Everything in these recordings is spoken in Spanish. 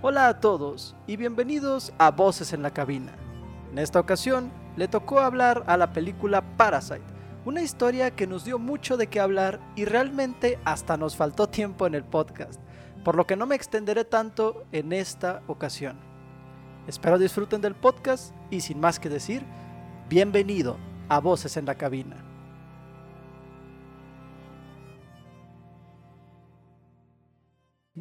Hola a todos y bienvenidos a Voces en la Cabina. En esta ocasión le tocó hablar a la película Parasite, una historia que nos dio mucho de qué hablar y realmente hasta nos faltó tiempo en el podcast, por lo que no me extenderé tanto en esta ocasión. Espero disfruten del podcast y sin más que decir, bienvenido a Voces en la Cabina.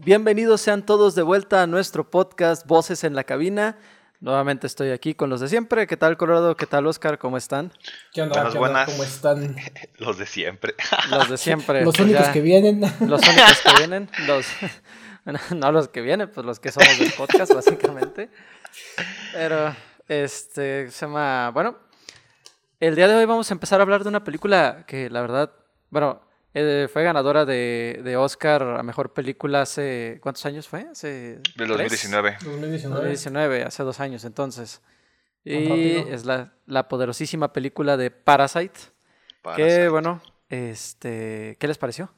Bienvenidos sean todos de vuelta a nuestro podcast Voces en la Cabina. Nuevamente estoy aquí con los de siempre. ¿Qué tal, Colorado? ¿Qué tal, Oscar? ¿Cómo están? ¿Qué onda? Buenas, ¿Qué onda? buenas. ¿Cómo están? Los de siempre. Los de siempre. Los pues únicos ya- que vienen. Los únicos que vienen. Los... No los que vienen, pues los que somos del podcast, básicamente. Pero, este, se llama... Bueno, el día de hoy vamos a empezar a hablar de una película que, la verdad, bueno, eh, fue ganadora de, de Oscar a Mejor Película hace... ¿Cuántos años fue? Hace Del tres? 2019. 2019. 2019, hace dos años entonces. Y es la, la poderosísima película de Parasite. Que bueno, este, ¿qué les pareció?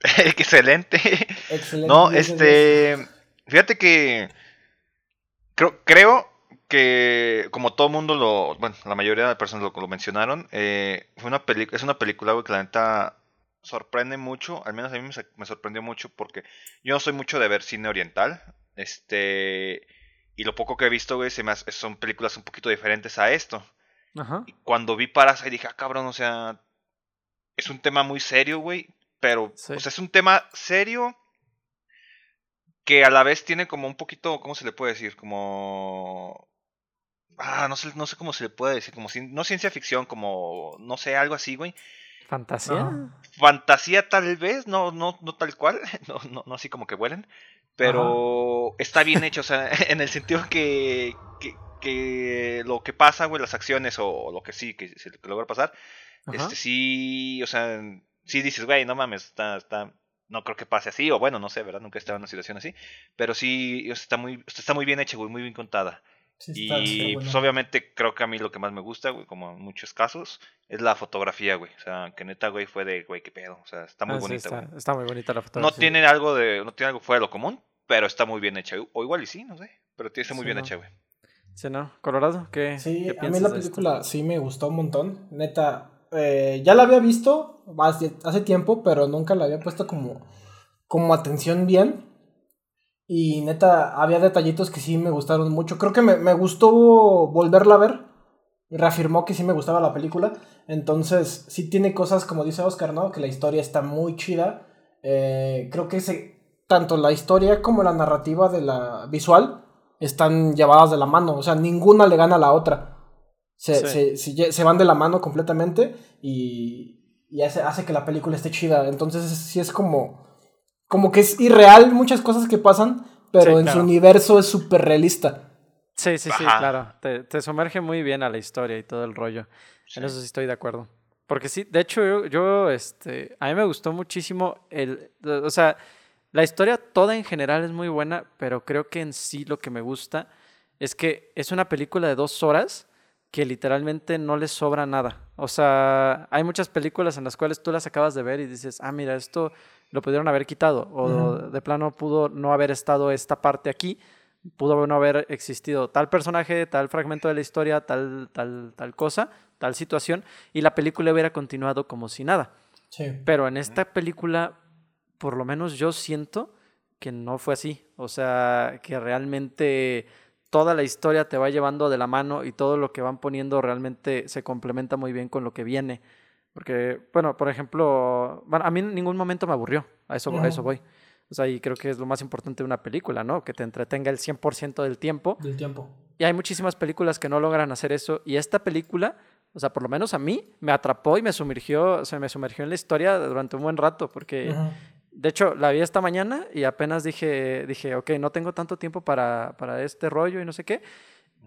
Excelente. Excelente. No, este. Fíjate que. Creo, creo que, como todo mundo lo. Bueno, la mayoría de personas lo, lo mencionaron. eh, fue una peli- es una película, güey, que la neta sorprende mucho. Al menos a mí me, sorprendió mucho porque yo no soy mucho de ver cine oriental. Este. Y lo poco que he visto, güey, se me hace- son películas un poquito diferentes a esto. Ajá. Y cuando vi Parasite dije, ah, cabrón, o sea, es un tema muy serio, güey, pero, Sí. o sea, es un tema serio que a la vez tiene como un poquito, ¿cómo se le puede decir? Como... Ah, no sé, no sé cómo se le puede decir, como, no ciencia ficción, como, no sé, algo así, güey. Fantasía. Fantasía tal vez, no, no, no tal cual, no, no, no así como que vuelen, pero está bien hecho, o sea, en el sentido que, que, que lo que pasa, güey, las acciones o, lo que sí, que se que logra pasar, Ajá. este sí, o sea, sí dices, güey, no mames, está, está, no creo que pase así, o bueno, no sé, ¿verdad? Nunca he estado en una situación así, pero sí, está muy, está muy bien hecha, güey, muy bien contada. Sí, está- Y está pues obviamente creo que a mí lo que más me gusta, güey, como en muchos casos, es la fotografía, güey. O sea, que neta, güey, fue de, güey, qué pedo. O sea, está muy Ah, sí, bonita, está, güey. está muy bonita la No fotografía. tiene algo de, no tiene algo fuera de lo común, pero está muy bien hecha. O igual y sí, no sé. Pero tiene está muy Sí, bien no. hecha, güey. Sí, ¿no? Colorado, ¿qué, Sí, qué a mí la película sí me gustó un montón. Neta, eh, ya la había visto hace, hace tiempo, pero nunca la había puesto como, como atención bien. Y neta, había detallitos que sí me gustaron mucho. Creo que me, me gustó volverla a ver. Reafirmó que sí me gustaba la película. Entonces, sí tiene cosas, como dice Oscar, ¿no? Que la historia está muy chida. Eh, creo que se, tanto la historia como la narrativa de la visual están llevadas de la mano. O sea, ninguna le gana a la otra. Se, Sí. se, se van de la mano completamente y, y hace, hace que la película esté chida. Entonces, sí es como, como que es irreal muchas cosas que pasan, pero Sí, en claro. su universo es súper realista. Sí, sí, sí, Ajá. claro. Te, te sumerge muy bien a la historia y todo el rollo. Sí. En eso sí estoy de acuerdo. Porque sí, de hecho, yo, yo, este, a mí me gustó muchísimo el, o sea, la historia toda en general es muy buena, pero creo que en sí lo que me gusta es que es una película de dos horas que literalmente no le sobra nada. O sea, hay muchas películas en las cuales tú las acabas de ver y dices, ah, mira, esto lo pudieron haber quitado, o de plano pudo no haber estado esta parte aquí, pudo no haber existido tal personaje, tal fragmento de la historia, tal, tal, tal cosa, tal situación, y la película hubiera continuado como si nada. Sí. Pero en esta película, por lo menos yo siento que no fue así. O sea, que realmente toda la historia te va llevando de la mano y todo lo que van poniendo realmente se complementa muy bien con lo que viene. Porque, bueno, por ejemplo, bueno, a mí en ningún momento me aburrió, a eso, a eso voy. O sea, y creo que es lo más importante de una película, ¿no? Que te entretenga el 100% del tiempo. Del tiempo. Y hay muchísimas películas que no logran hacer eso. Y esta película, o sea, por lo menos a mí, me atrapó y me sumergió, o sea, me sumergió en la historia durante un buen rato. Porque, Ujú. de hecho, la vi esta mañana y apenas dije, dije, ok, no tengo tanto tiempo para, para este rollo y no sé qué.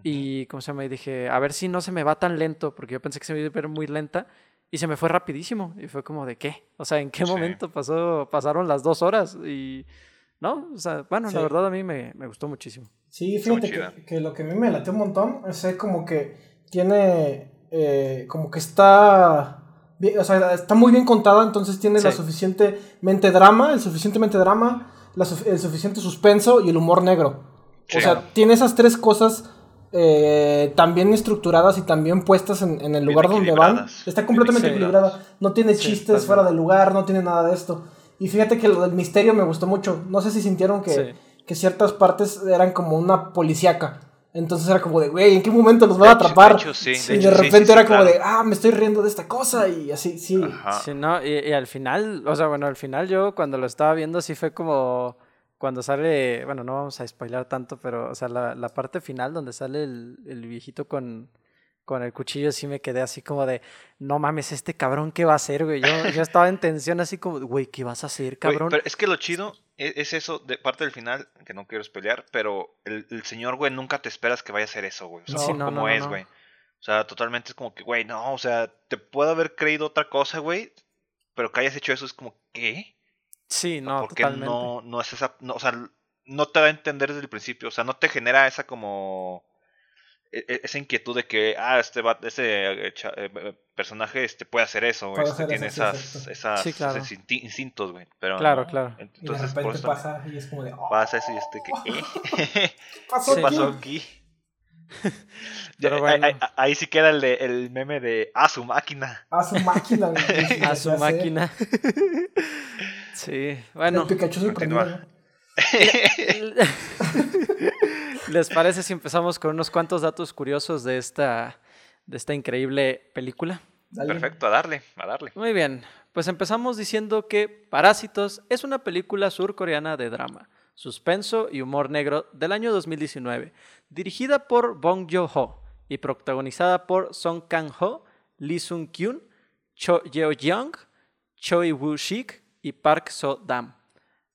Y, ¿cómo se llama? Y dije, a ver si no se me va tan lento, porque yo pensé que se me iba a ver muy lenta. Y se me fue rapidísimo. Y fue como, ¿de qué? O sea, ¿en qué Sí. momento pasó, pasaron las dos horas? Y, ¿no? O sea, bueno, Sí. la verdad a mí me, me gustó muchísimo. Sí, fíjate que, que lo que a mí me late un montón es eh, como que tiene, eh, como que está, bien- o sea, está muy bien contada, entonces tiene la Sí. suficientemente drama, el suficientemente drama, la su- el suficiente suspenso y el humor negro. Sí. o sea, tiene esas tres cosas eh, también estructuradas y también puestas en, en el Bien lugar donde van. Está Bien completamente equilibrada. No tiene Sí, chistes fuera de lugar, no tiene nada de esto. Y fíjate que lo del misterio me gustó mucho. No sé si sintieron que, Sí. que ciertas partes eran como una policíaca. Entonces era como de, güey, ¿en qué momento nos van a atrapar? de hecho, sí, de y hecho, de repente sí, sí, era como claro. de, ah, me estoy riendo de esta cosa. Y así, sí. Ajá. Sí, no, y, y al final, o sea, bueno, al final yo cuando lo estaba viendo sí fue como cuando sale, bueno, no vamos a spoilar tanto, pero, o sea, la, la parte final donde sale el, el viejito con, con el cuchillo sí me quedé así como de, no mames, este cabrón, ¿qué va a hacer, güey? Yo, yo estaba en tensión así como, güey, ¿qué vas a hacer, Güey, cabrón? pero es que lo chido e- es, eso de parte del final, que no quiero pelear, pero el, el señor, güey, nunca te esperas que vaya a hacer eso, güey. O sea, no, como no, no, es, güey. O sea, totalmente es como que, güey, no, o sea, te puedo haber creído otra cosa, güey, pero que hayas hecho eso es como, ¿qué? Sí, no, Porque totalmente. no, no es esa, no, o sea, no te va a entender desde el principio, o sea, no te genera esa como e- e- esa inquietud de que ah este va, ese eh, eh, eh, personaje este puede hacer eso, Puede este hacer tiene eso, esas, esas Sí, claro. esos insti- instintos, güey, pero Claro, no. claro. Y de Entonces, por eso pasa y es como de, oh, pasa eso y este que ¿eh? ¿qué pasó ¿Qué Sí. pasó aquí? Pero Ahí- bueno. ahí, ahí sí queda el, de- el meme de ah su máquina. A su máquina. A su sé. máquina. Sí, bueno. El Pikachu sorprendido. ¿Les parece si empezamos con unos cuantos datos curiosos de esta, de esta increíble película? Dale. Perfecto, a darle, a darle. Muy bien, pues empezamos diciendo que Parásitos es una película surcoreana de drama, suspenso y humor negro del año 2019, dirigida por Bong Joon-ho y protagonizada por Song Kang-ho, Lee Sung-kyun, Cho Yeo-young, Choi Woo-shik y Park So-dam.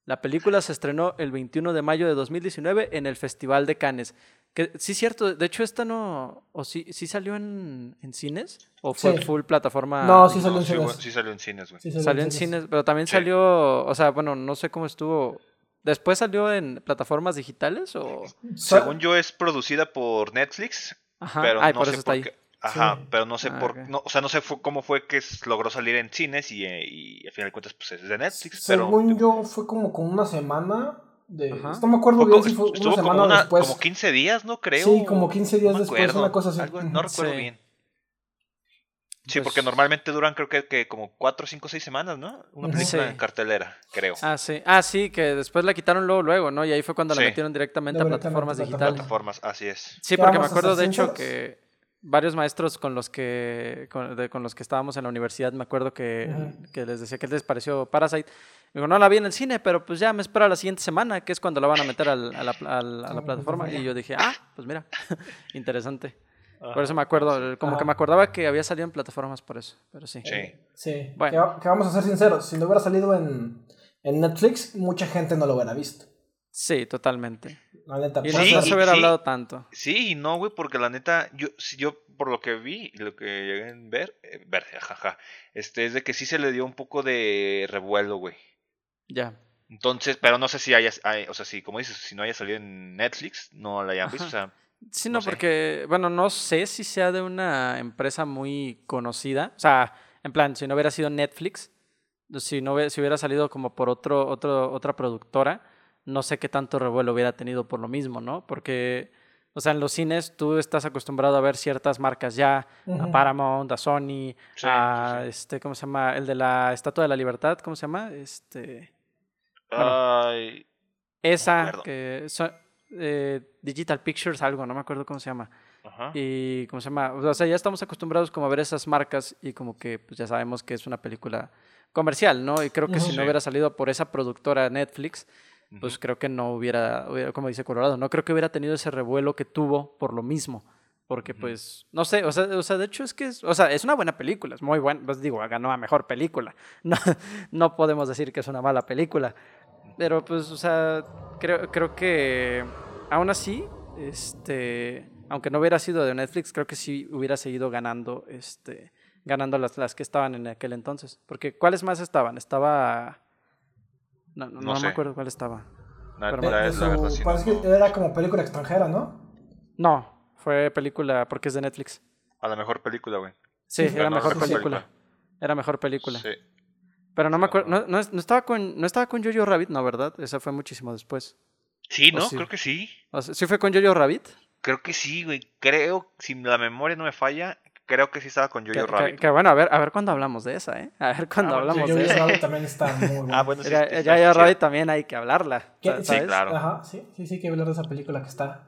La película se estrenó el 21 de mayo de 2019 en el Festival de Cannes. Que, sí, cierto. De hecho, esta no. ¿O sí, sí salió en, en cines? ¿O fue Sí. full plataforma? No, sí salió No, en sí, cines. sí salió en cines, güey. Sí, salió Salió en cines, pero también Sí. salió. O sea, bueno, no sé cómo estuvo. ¿Después salió en plataformas digitales o.? Según yo es producida por Netflix, Ajá. pero Ay, no por sé eso está por ahí. qué. Ajá, Sí. pero no sé Ah, por, ok. no, o sea, no sé fu- cómo fue que logró salir en cines y, eh, y al final de cuentas pues es de Netflix, pero Según yo, fue como con una semana de... No me acuerdo fue bien como- si fue estuvo una como, semana una- después. como 15 días, ¿no? Creo. Sí, como 15 días No después, acuerdo, una cosa así. algo- no recuerdo Sí. bien. Sí, Pues- porque normalmente duran creo que, que como 4, 5, 6 semanas, ¿no? Una película Sí. en cartelera, creo. Ah, sí. Ah, sí, que después la quitaron luego, luego, ¿no? Y ahí fue cuando la metieron directamente a Directamente a plataformas digitales. Plataformas, así es. Sí, ¿Qué porque me acuerdo de hecho que varios maestros con los que con, de- con los que estábamos en la universidad, me acuerdo que, que les decía que les pareció Parasite. Me digo, no la vi en el cine, pero pues ya me espero a la siguiente semana, que es cuando la van a meter al- a, la, al- a la la plataforma. plataforma. Y yo dije, ah, pues mira, interesante. Por eso me acuerdo, como que me acordaba que había salido en plataformas por eso, pero sí. Sí. Sí. Bueno. Que vamos a ser sinceros, si no hubiera salido en, en Netflix, mucha gente no lo hubiera visto. Sí, totalmente. La neta. Y no, Sí, se hubiera sí. hablado tanto. Sí y no, güey, porque la neta, yo, si yo por lo que vi y lo que llegué a ver, eh, ver, jaja, este, es de que sí se le dio un poco de revuelo, güey. Ya. Entonces, pero no sé si haya, hay- o sea, si, como dices, si no haya salido en Netflix, no la hayan visto, o sea, Sí, No no, sé. porque, bueno, no sé si sea de una empresa muy conocida. O sea, en plan, si no hubiera sido Netflix, si no hubiera, si hubiera salido como por otro, otro, otra productora, no sé qué tanto revuelo hubiera tenido por lo mismo, ¿no? Porque, o sea, en los cines tú estás acostumbrado a ver ciertas marcas ya, a. Paramount, a Sony, Sí, a sí, sí. este, ¿cómo se llama? El de la Estatua de la Libertad, ¿cómo se llama? Este. Bueno. ay, Esa, que so- eh, Digital Pictures, algo, no me acuerdo cómo se llama. ajá. Y, ¿cómo se llama? O sea, ya estamos acostumbrados como a ver esas marcas y como que pues ya sabemos que es una película comercial, ¿no? Y creo que si no hubiera salido por esa productora Netflix, pues creo que no hubiera, como dice Colorado, no creo que hubiera tenido ese revuelo que tuvo por lo mismo. Porque pues, no sé, o sea, o sea, de hecho es que es, o sea, es una buena película, es muy buena, pues digo, ganó a mejor película. No, no podemos decir que es una mala película. Pero pues, o sea, creo, creo que aún así, este, aunque no hubiera sido de Netflix, creo que sí hubiera seguido ganando, este, ganando las, las que estaban en aquel entonces. Porque, ¿cuáles más estaban? Estaba... No, no, No no sé. me acuerdo cuál estaba. La- pero la- de la su- verdad, sí, no, parece no. que era como película extranjera, ¿no? No, fue película porque es de Netflix. A la mejor película, güey. Sí, Sí, era mejor película. Era mejor película. Sí. Pero no me acuerdo, no, no, no estaba con, no estaba con Jojo Rabbit, no, ¿verdad? Esa fue muchísimo después. Sí, ¿O ¿no? sí? Creo que sí. O sea, ¿Sí fue con Jojo Rabbit? Creo que sí, güey. Creo, si la memoria no me falla, creo que sí estaba con Jojo que- Rabbit. que bueno, a ver, a ver cuándo hablamos de esa, ¿eh? A ver cuándo Ah, hablamos Yo de esa. Rabbit también está muy bueno. Ah, bueno, sí. Ya, sí. Rabbit también hay que hablarla. Sí, claro. Ajá, sí, sí, sí, hay que hablar de esa película que está.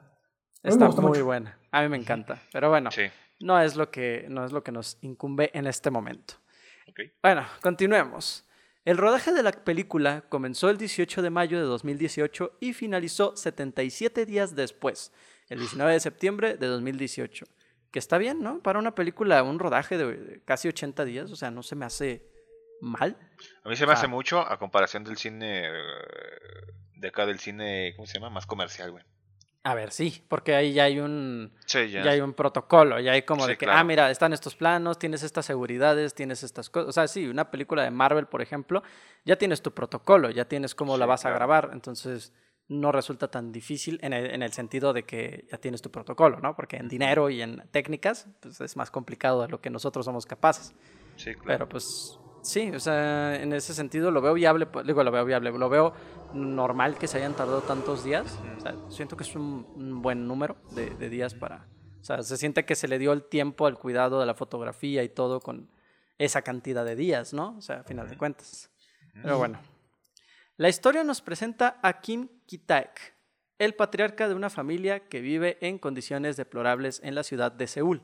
Está muy mucho. buena. A mí me encanta. Pero bueno, Sí, no es lo que no es lo que nos incumbe en este momento. Bueno, continuemos. El rodaje de la película comenzó el 18 de mayo de 2018 y finalizó 77 días después, el 19 de septiembre de 2018. Que está bien, ¿no? Para una película, un rodaje de casi 80 días, o sea, no se me hace mal. A mí se me hace mucho a comparación del cine. eh, De acá del cine, ¿cómo se llama? Más comercial, güey. A ver, sí, porque ahí ya hay un, Sí, ya. ya hay un protocolo, ya hay como Sí, de que, claro. ah, mira, están estos planos, tienes estas seguridades, tienes estas cosas. O sea, sí, una película de Marvel, por ejemplo, ya tienes tu protocolo, ya tienes cómo la vas a grabar, entonces no resulta tan difícil en el, en el sentido de que ya tienes tu protocolo, ¿no? Porque en dinero y en técnicas, pues es más complicado de lo que nosotros somos capaces. Sí, claro. Pero pues sí, o sea, en ese sentido lo veo viable, pues, digo, lo veo viable, lo veo normal que se hayan tardado tantos días. O sea, siento que es un, un buen número de, de días para... O sea, se siente que se le dio el tiempo al cuidado de la fotografía y todo con esa cantidad de días, ¿no? O sea, a final de cuentas. Pero bueno. La historia nos presenta a Kim Ki-taek, el patriarca de una familia que vive en condiciones deplorables en la ciudad de Seúl.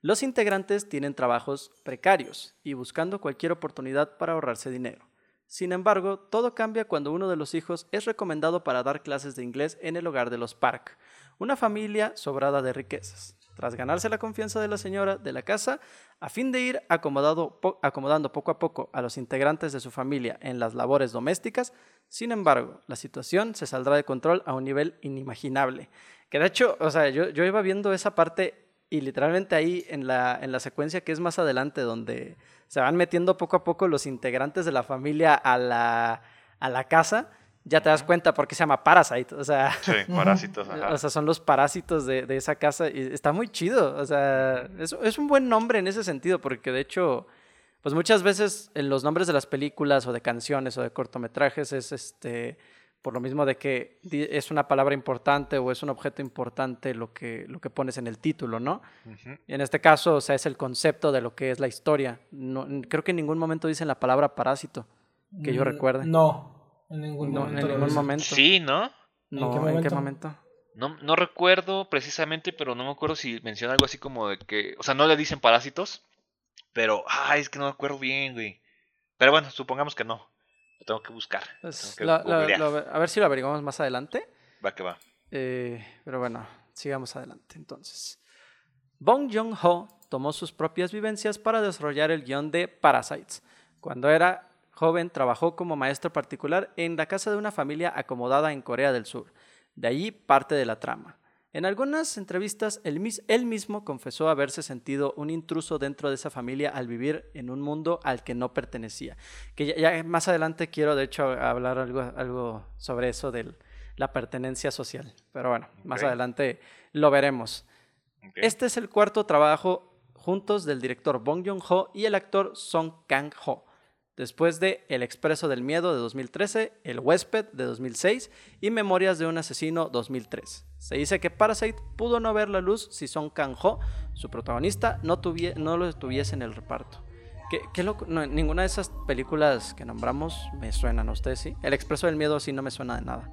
Los integrantes tienen trabajos precarios y buscando cualquier oportunidad para ahorrarse dinero. Sin embargo, todo cambia cuando uno de los hijos es recomendado para dar clases de inglés en el hogar de los Park, una familia sobrada de riquezas. Tras ganarse la confianza de la señora de la casa, a fin de ir acomodando poco a poco a los integrantes de su familia en las labores domésticas, sin embargo, la situación se saldrá de control a un nivel inimaginable. Que de hecho, o sea, yo, yo iba viendo esa parte y literalmente ahí en la, en la secuencia que es más adelante, donde se van metiendo poco a poco los integrantes de la familia a la, a la casa, ya te das cuenta por qué se llama Parasite. O sea, Sí, parásitos, ajá. o sea, son los parásitos de, de esa casa y está muy chido. O sea, es, es un buen nombre en ese sentido, porque de hecho, pues muchas veces en los nombres de las películas o de canciones o de cortometrajes es este por lo mismo de que es una palabra importante o es un objeto importante lo que, lo que pones en el título, ¿no? En este caso, o sea, es el concepto de lo que es la historia. No, creo que en ningún momento dicen la palabra parásito, que yo Mm, recuerde. No, en ningún No, momento. en lo ningún dicen. momento. Sí, ¿no? No, qué ¿en qué momento? No, no recuerdo precisamente, pero no me acuerdo si menciona algo así como de que. O sea, no le dicen parásitos, pero. Ay, es que no me acuerdo bien, güey. Pero bueno, supongamos que no. Lo tengo que buscar. Pues, tengo que la- la- googlear. lo- a ver si lo averiguamos más adelante. Va que va. Eh, pero bueno, sigamos adelante entonces. Bong Joon-ho tomó sus propias vivencias para desarrollar el guion de Parasites. Cuando era joven, trabajó como maestro particular en la casa de una familia acomodada en Corea del Sur. De allí parte de la trama. En algunas entrevistas, él, mis- él mismo confesó haberse sentido un intruso dentro de esa familia al vivir en un mundo al que no pertenecía. Que ya, ya más adelante quiero, de hecho, hablar algo, algo sobre eso de la pertenencia social. Pero bueno, más adelante lo veremos. Este es el cuarto trabajo juntos del director Bong Joon-ho y el actor Song Kang-ho. Después de El Expreso del Miedo de 2013, El Huésped de 2006 y Memorias de un Asesino 2003. Se dice que Parasite pudo no ver la luz si Song Kang-ho, su protagonista, no, lo tuviese en el reparto. ¿Qué, qué loco? No, ninguna de esas películas que nombramos me suenan a ustedes, ¿sí? El Expreso del Miedo sí no me suena de nada.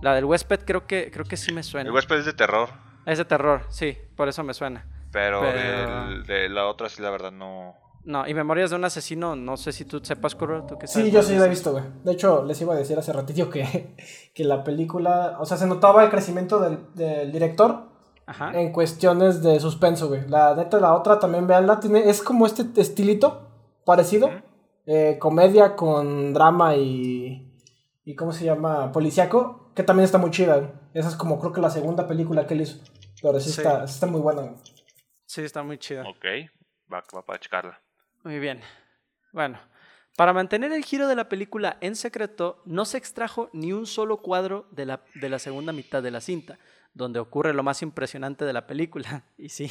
La del Huésped creo que, creo que sí me suena. El huésped es de terror, Es de terror, sí, por eso me suena. pero, de la otra sí, la verdad, no. No, y Memorias de un asesino, no sé si tú sepas, Curro, tú qué Sí, yo sí la he visto, güey. De hecho, les iba a decir hace ratito que, que la película, o sea, se notaba el crecimiento del, del director Ajá. en cuestiones de suspenso, güey. La neta, la otra también, veanla, tiene, es como este estilito parecido. Eh, comedia con drama y, y, ¿cómo se llama? Policiaco, que también está muy chida, güey. Esa es como creo que la segunda película que él hizo. Pero sí, Sí. Está, sí está muy buena, güey. Sí, está muy chida. Ok, va, va para checarla. Muy bien. Bueno, para mantener el giro de la película en secreto, no se extrajo ni un solo cuadro de la, de la segunda mitad de la cinta, donde ocurre lo más impresionante de la película. Y sí,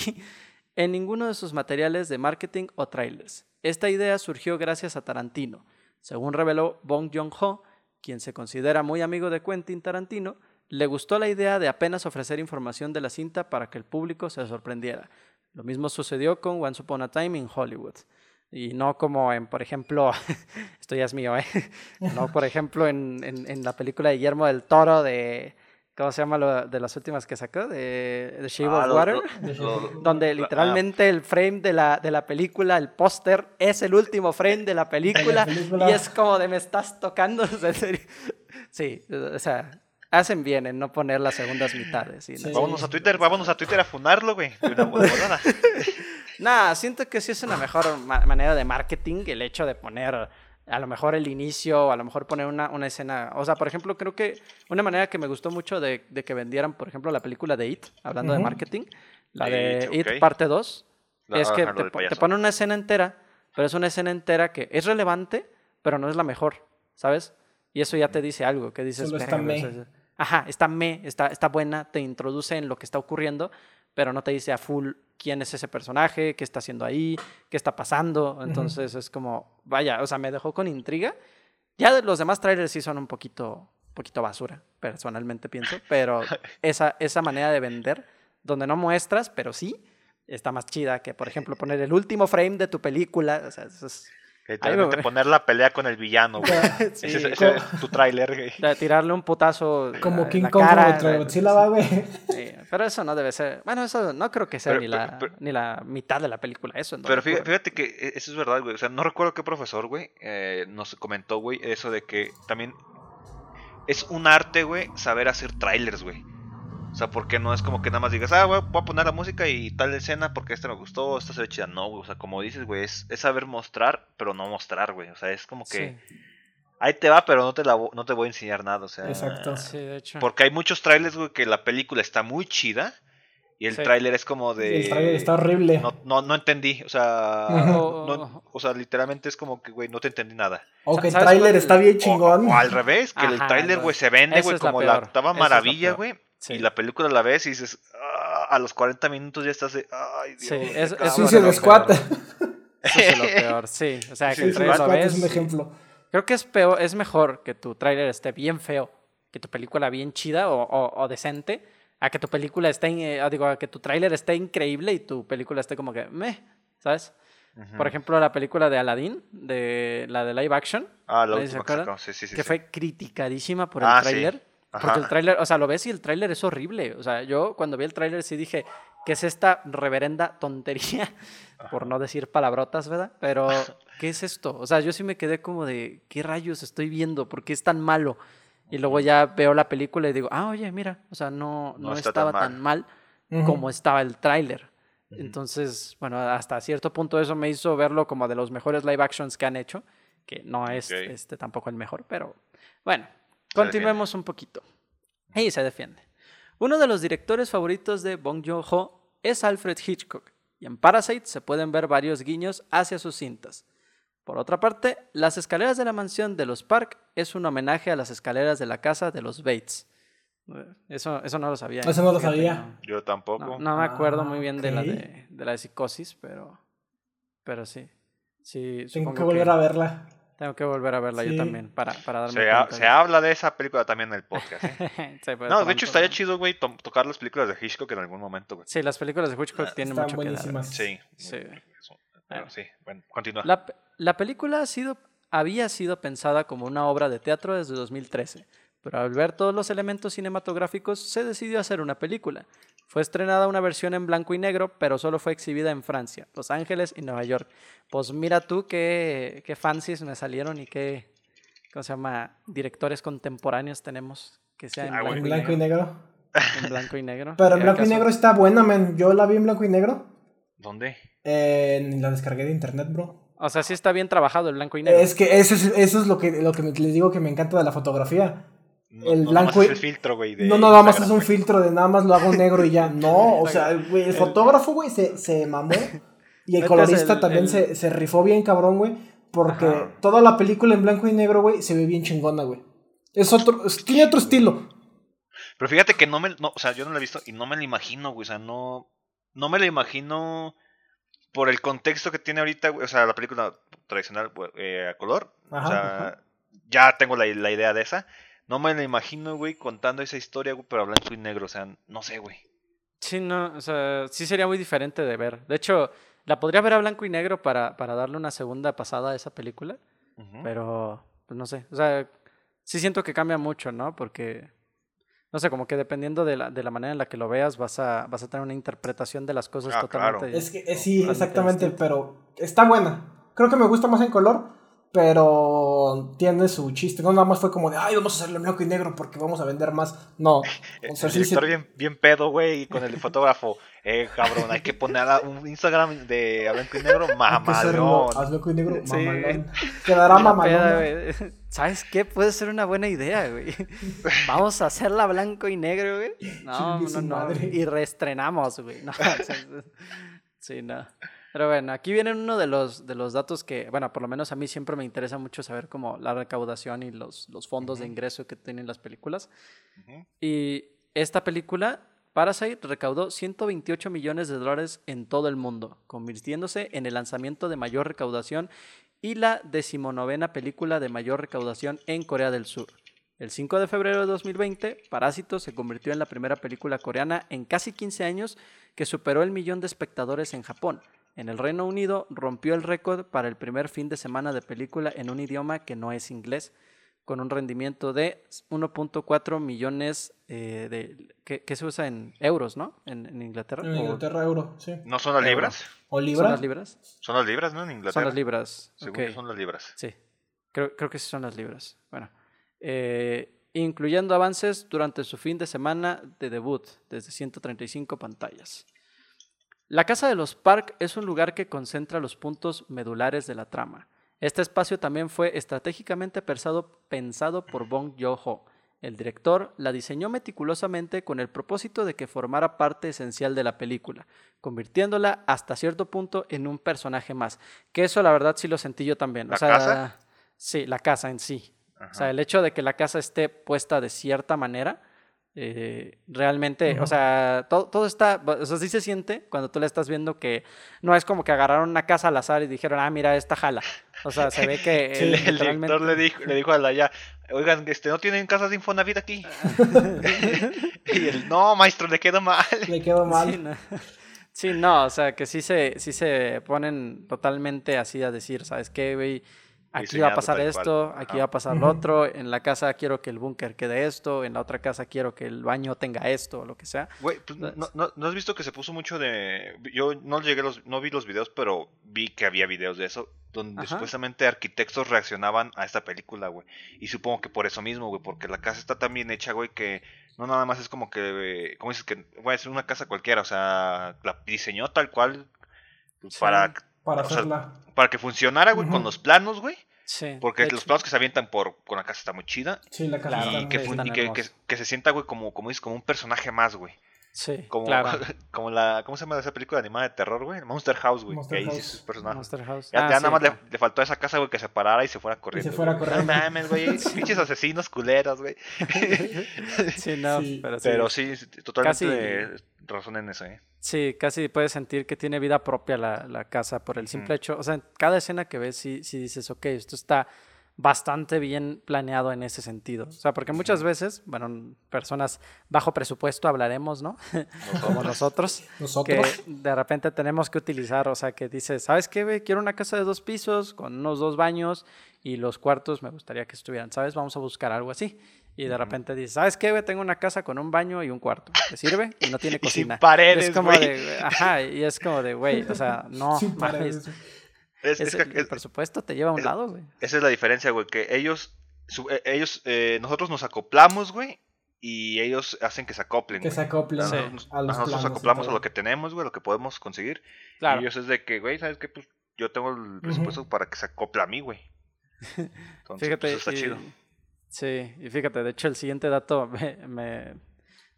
en ninguno de sus materiales de marketing o trailers. Esta idea surgió gracias a Tarantino. Según reveló Bong Joon-ho, quien se considera muy amigo de Quentin Tarantino, le gustó la idea de apenas ofrecer información de la cinta para que el público se sorprendiera. Lo mismo sucedió con Once Upon a Time in Hollywood. Y no como en, por ejemplo, esto ya es mío, ¿eh? No, por ejemplo, en, en, en la película de Guillermo del Toro de, ¿cómo se llama? Lo, de las últimas que sacó, de The Shape Ah, of Water. lo- lo- donde lo- literalmente el frame de la, de la película, el póster, es el último frame de la película, película. y es como de me estás tocando. en serio. Sí, o sea, hacen bien en no poner las segundas mitades. Sí. ah, Vámonos a Twitter, vámonos a Twitter a funarlo, güey. De una Nah, siento que sí es una mejor ma- manera de marketing el hecho de poner a lo mejor el inicio, a lo mejor poner una, una escena. O sea, por ejemplo, creo que una manera que me gustó mucho de, de que vendieran, por ejemplo, la película de It, hablando de marketing, la It, de It parte 2, La- es que te, te ponen una escena entera, pero es una escena entera que es relevante, pero no es la mejor, ¿sabes? Y eso ya te dice algo, que dices... Solo está sea, Ajá, está me, está, está buena, te introduce en lo que está ocurriendo, pero no te dice a full quién es ese personaje, qué está haciendo ahí, qué está pasando. Entonces es como, vaya, o sea, me dejó con intriga. Ya los demás trailers sí son un poquito, poquito basura, personalmente pienso, pero esa, esa manera de vender, donde no muestras, pero sí, está más chida que, por ejemplo, poner el último frame de tu película. O sea, eso es Literalmente poner la pelea con el villano, güey. Sí, Ese, ese es tu tráiler, güey. de tirarle un putazo. Como King la Kong cara, contra. Godzilla, va, güey. Sí, pero eso no debe ser. Bueno, eso no creo que sea Pero- ni, pero- la, pero- ni la mitad de la película. Eso donde Pero fíjate, fíjate que e- eso es verdad, güey. O sea, no recuerdo qué profesor, güey, eh, nos comentó, güey, eso de que también es un arte, güey, saber hacer trailers, güey. O sea, porque no es como que nada más digas, ah, güey, voy a poner la música y tal escena porque esta me gustó, esta se ve chida. No, güey, o sea, como dices, güey, es, es saber mostrar, pero no mostrar, güey. O sea, es como que Sí, ahí te va, pero no te, la, no te voy a enseñar nada, o sea. Exacto. sí, de hecho. Porque hay muchos trailers, güey, que la película está muy chida y el Sí. tráiler es como de... El trailer está horrible. No, no, no entendí, o sea, no- o sea, literalmente es como que, güey, no te entendí nada. O que el ¿Sabes tráiler está bien chingón. O, al revés, que el tráiler, güey, se vende, güey, es la como la peor. octava maravilla, güey. Sí. Y la película la ves y dices, "Ah", a los 40 minutos ya estás de, ay, Dios. Sí, es- es Suicide Squad. Eso es lo peor, sí. O sea, que Sí, el sí, trailer lo Squad ves es un ejemplo. Creo que es peor, es mejor que tu tráiler esté bien feo, que tu película bien chida o, o- o decente, a que tu película esté, eh, digo, a que tu tráiler esté increíble y tu película esté como que meh, ¿sabes? Por ejemplo, la película de Aladdin, de la de live action, Ah, la ¿nadie se última que sacó, sí, sí, sí. que sí. fue criticadísima por Ah, el sí. tráiler. Ajá. Porque el tráiler, o sea, lo ves y el tráiler es horrible. O sea, yo cuando vi el tráiler sí dije, ¿qué es esta reverenda tontería? Por no decir palabrotas, ¿verdad? Pero, ¿qué es esto? O sea, yo sí me quedé como de, ¿qué rayos estoy viendo? ¿Por qué es tan malo? Y luego ya veo la película y digo, ah, oye, mira, o sea, no, No no, está tan estaba mal. tan mal Ujú. como estaba el tráiler. Ujú. Entonces, bueno, hasta cierto punto eso me hizo verlo como de los mejores live actions que han hecho, que no es Ok. este, tampoco el mejor, pero bueno, continuemos un poquito. Y se defiende. Uno de los directores favoritos de Bong Joon-ho es Alfred Hitchcock, y en Parasite se pueden ver varios guiños hacia sus cintas. Por otra parte, las escaleras de la mansión de los Park es un homenaje a las escaleras de la casa de los Bates. Eso, eso no lo sabía. Eso no lo sabía. Yo tampoco. No, no me acuerdo muy bien de la Ah, de, de la de psicosis, pero, pero sí. Sí, Tengo que volver a verla. Tengo que volver a verla yo también para, para darme Se, ha- cuenta. se de- habla de esa película también en el podcast, ¿eh? Sí, pues, No, de hecho estaría chido, güey, to- tocar las películas de Hitchcock en algún momento, güey. Sí, las películas de Hitchcock tienen Están mucho que dar. buenísimas. Sí. Sí. Pero Bueno. sí, bueno, continúa. La, la película ha sido, había sido pensada como una obra de teatro desde 2013, pero al ver todos los elementos cinematográficos se decidió hacer una película. Fue estrenada una versión en blanco y negro, pero solo fue exhibida en Francia, Los Ángeles y Nueva York. Pues mira tú qué, qué fancies me salieron y qué, ¿cómo se llama? Directores contemporáneos tenemos que sea en Ah. En y blanco y negro. En blanco y negro. Pero en ¿Qué blanco y negro está buena, man. Yo la vi en blanco y negro. ¿Dónde? Eh, la descargué de internet, bro. O sea, sí está bien trabajado el blanco y negro. Es que eso es, eso es lo que, lo que me- les digo que me encanta de la fotografía. No, El no blanco nomás es el filtro, güey. de No nada más es un güey. filtro de nada más lo hago negro y ya. No, o sea, güey, el fotógrafo, güey, se, se mamó. Y el colorista el- también el- Se, se rifó bien cabrón, güey. Porque Ajá. toda la película en blanco y negro, güey, se ve bien chingona, güey. Es otro, es- tiene otro estilo. Pero fíjate que no me. No, o sea, yo no la he visto y no me la imagino, güey. O sea, no. No me la imagino por el contexto que tiene ahorita, güey. O sea, la película. tradicional eh, a color. Ajá, o sea, ya tengo la, la idea de esa. No me la imagino, güey, contando esa historia, güey, pero a blanco y negro. O sea, no sé, güey. Sí, no, o sea, sí sería muy diferente de ver. De hecho, la podría ver a blanco y negro para, para darle una segunda pasada a esa película, pero pues no sé, o sea, sí siento que cambia mucho, ¿no? Porque, no sé, como que dependiendo de la, de la manera en la que lo veas, vas a, vas a tener una interpretación de las cosas Ah, totalmente... claro. Es que eh, sí, totalmente exactamente, pero está buena. Creo que me gusta más en color, pero tiene su chiste. No nada más fue como de, ay, vamos a hacerlo en blanco y negro porque vamos a vender más. No. El O sea, sí, sí. director bien, bien pedo, güey, y con el fotógrafo. Eh, cabrón, hay que poner a- un Instagram de a blanco y negro mamalón. a blanco y negro, Sí. mamalón. Quedará La mamalón. ¿Sabes qué? Puede ser una buena idea, güey. Vamos a hacerla blanco y negro, güey. No, no, no. madre. Y reestrenamos, güey. No, o sea, sí, no. Pero bueno, aquí viene uno de los, de los datos que, bueno, por lo menos a mí siempre me interesa mucho saber como la recaudación y los, los fondos de Ujú. ingreso que tienen las películas. Ujú. Y esta película, Parasite, recaudó 128 millones de dólares en todo el mundo, convirtiéndose en el lanzamiento de mayor recaudación y la decimonovena película de mayor recaudación en Corea del Sur. El 5 de febrero de 2020, Parásito se convirtió en la primera película coreana en casi 15 años que superó el millón de espectadores en Japón. En el Reino Unido rompió el récord para el primer fin de semana de película en un idioma que no es inglés, con un rendimiento de 1.4 millones eh, de... Que, que se usa en euros, ¿no? En, en Inglaterra. En o- Inglaterra, euro, sí. ¿No son las libras? O ¿Son libra. las libras? Son las libras, ¿no? En Son Inglaterra. las libras. Según ok. yo son las libras. Sí, creo, creo que sí son las libras. Bueno, eh, incluyendo avances durante su fin de semana de debut, desde 135 pantallas. La Casa de los Park es un lugar que concentra los puntos medulares de la trama. Este espacio también fue estratégicamente pensado, pensado por Bong Joon-ho. El director la diseñó meticulosamente con el propósito de que formara parte esencial de la película, convirtiéndola hasta cierto punto en un personaje más. Que eso la verdad sí lo sentí yo también. ¿La o sea, casa? Sí, la casa en sí. Ajá. O sea, el hecho de que la casa esté puesta de cierta manera, eh, realmente, o sea, todo, todo está, o sea, sí se siente cuando tú la estás viendo que no es como que agarraron una casa al azar y dijeron, ah, mira, esta jala. O sea, se ve que Sí, eh, el, el literalmente- director le dijo, le dijo a la ya, oigan, este, ¿no tienen casas de Infonavit aquí? y él, no, maestro, le quedó mal. Le quedó mal. Sí, no. Sí, no, o sea, que sí se, sí se ponen totalmente así a decir, ¿sabes qué, güey? Aquí va a pasar cual. esto, aquí Ajá. va a pasar lo otro, en la casa quiero que el búnker quede esto, en la otra casa quiero que el baño tenga esto, o lo que sea. Güey, pues, no, no- ¿no has visto que se puso mucho de... Yo no llegué a los, no vi los videos, pero vi que había videos de eso, donde Ajá. supuestamente arquitectos reaccionaban a esta película, güey. Y supongo que por eso mismo, güey, porque la casa está tan bien hecha, güey, que no nada más es como que, ¿cómo dices? Que, güey, es una casa cualquiera, o sea, la diseñó tal cual pues, Sí. para, Para sea, hacerla. para que funcionara, güey, con los planos, güey. Sí. Porque los planos que se avientan por con la casa está muy chida. Sí, la casa está y que, sí, fun- están y que, que, hermosos. que se sienta, güey, como, como dices, como un personaje más, güey. Sí, Como, claro. como la, ¿cómo se llama esa película animada de terror, güey? Monster House, güey. Monster Que ahí sí House. Monster House. Ya, Ah, ya sí, nada más le, claro. le faltó a esa casa, güey, que se parara y se fuera corriendo. fuera güey. corriendo. No mames, güey. Pinches asesinos culeros, güey. Sí, no, Sí. pero sí. Pero sí, sí, totalmente Casi- razón en eso, ¿eh? Sí, casi puedes sentir que tiene vida propia la, la casa por el simple hecho. O sea, en cada escena que ves, sí, sí dices, ok, esto está bastante bien planeado en ese sentido. O sea, porque muchas veces, bueno, personas bajo presupuesto hablaremos, ¿no? Como nosotros, que Nosotros. de repente tenemos que utilizar, o sea, que dices, ¿sabes qué? Quiero una casa de dos pisos con unos dos baños y los cuartos me gustaría que estuvieran, ¿sabes? Vamos a buscar algo así. Y de repente dices, ¿sabes qué, güey? Tengo una casa con un baño y un cuarto. ¿Te sirve? Y no tiene Y sin cocina. paredes, es como güey. de, ajá, y es como de, güey, o sea, no, Sin paredes. Es, es es el, presupuesto te lleva a un es- lado, güey. esa es la diferencia, güey. Que ellos, su- eh, ellos eh, nosotros nos acoplamos, güey. Y ellos hacen que se acoplen, Que se acoplen Sí. Nosotros, a los nosotros planos y acoplamos a lo que tenemos, güey, lo que podemos conseguir. Claro. Y ellos es de que, güey, ¿sabes qué? Pues yo tengo el presupuesto para que se acople a mí, güey. Entonces, Fíjate, pues, está y- chido. Sí, y fíjate, de hecho el siguiente dato me,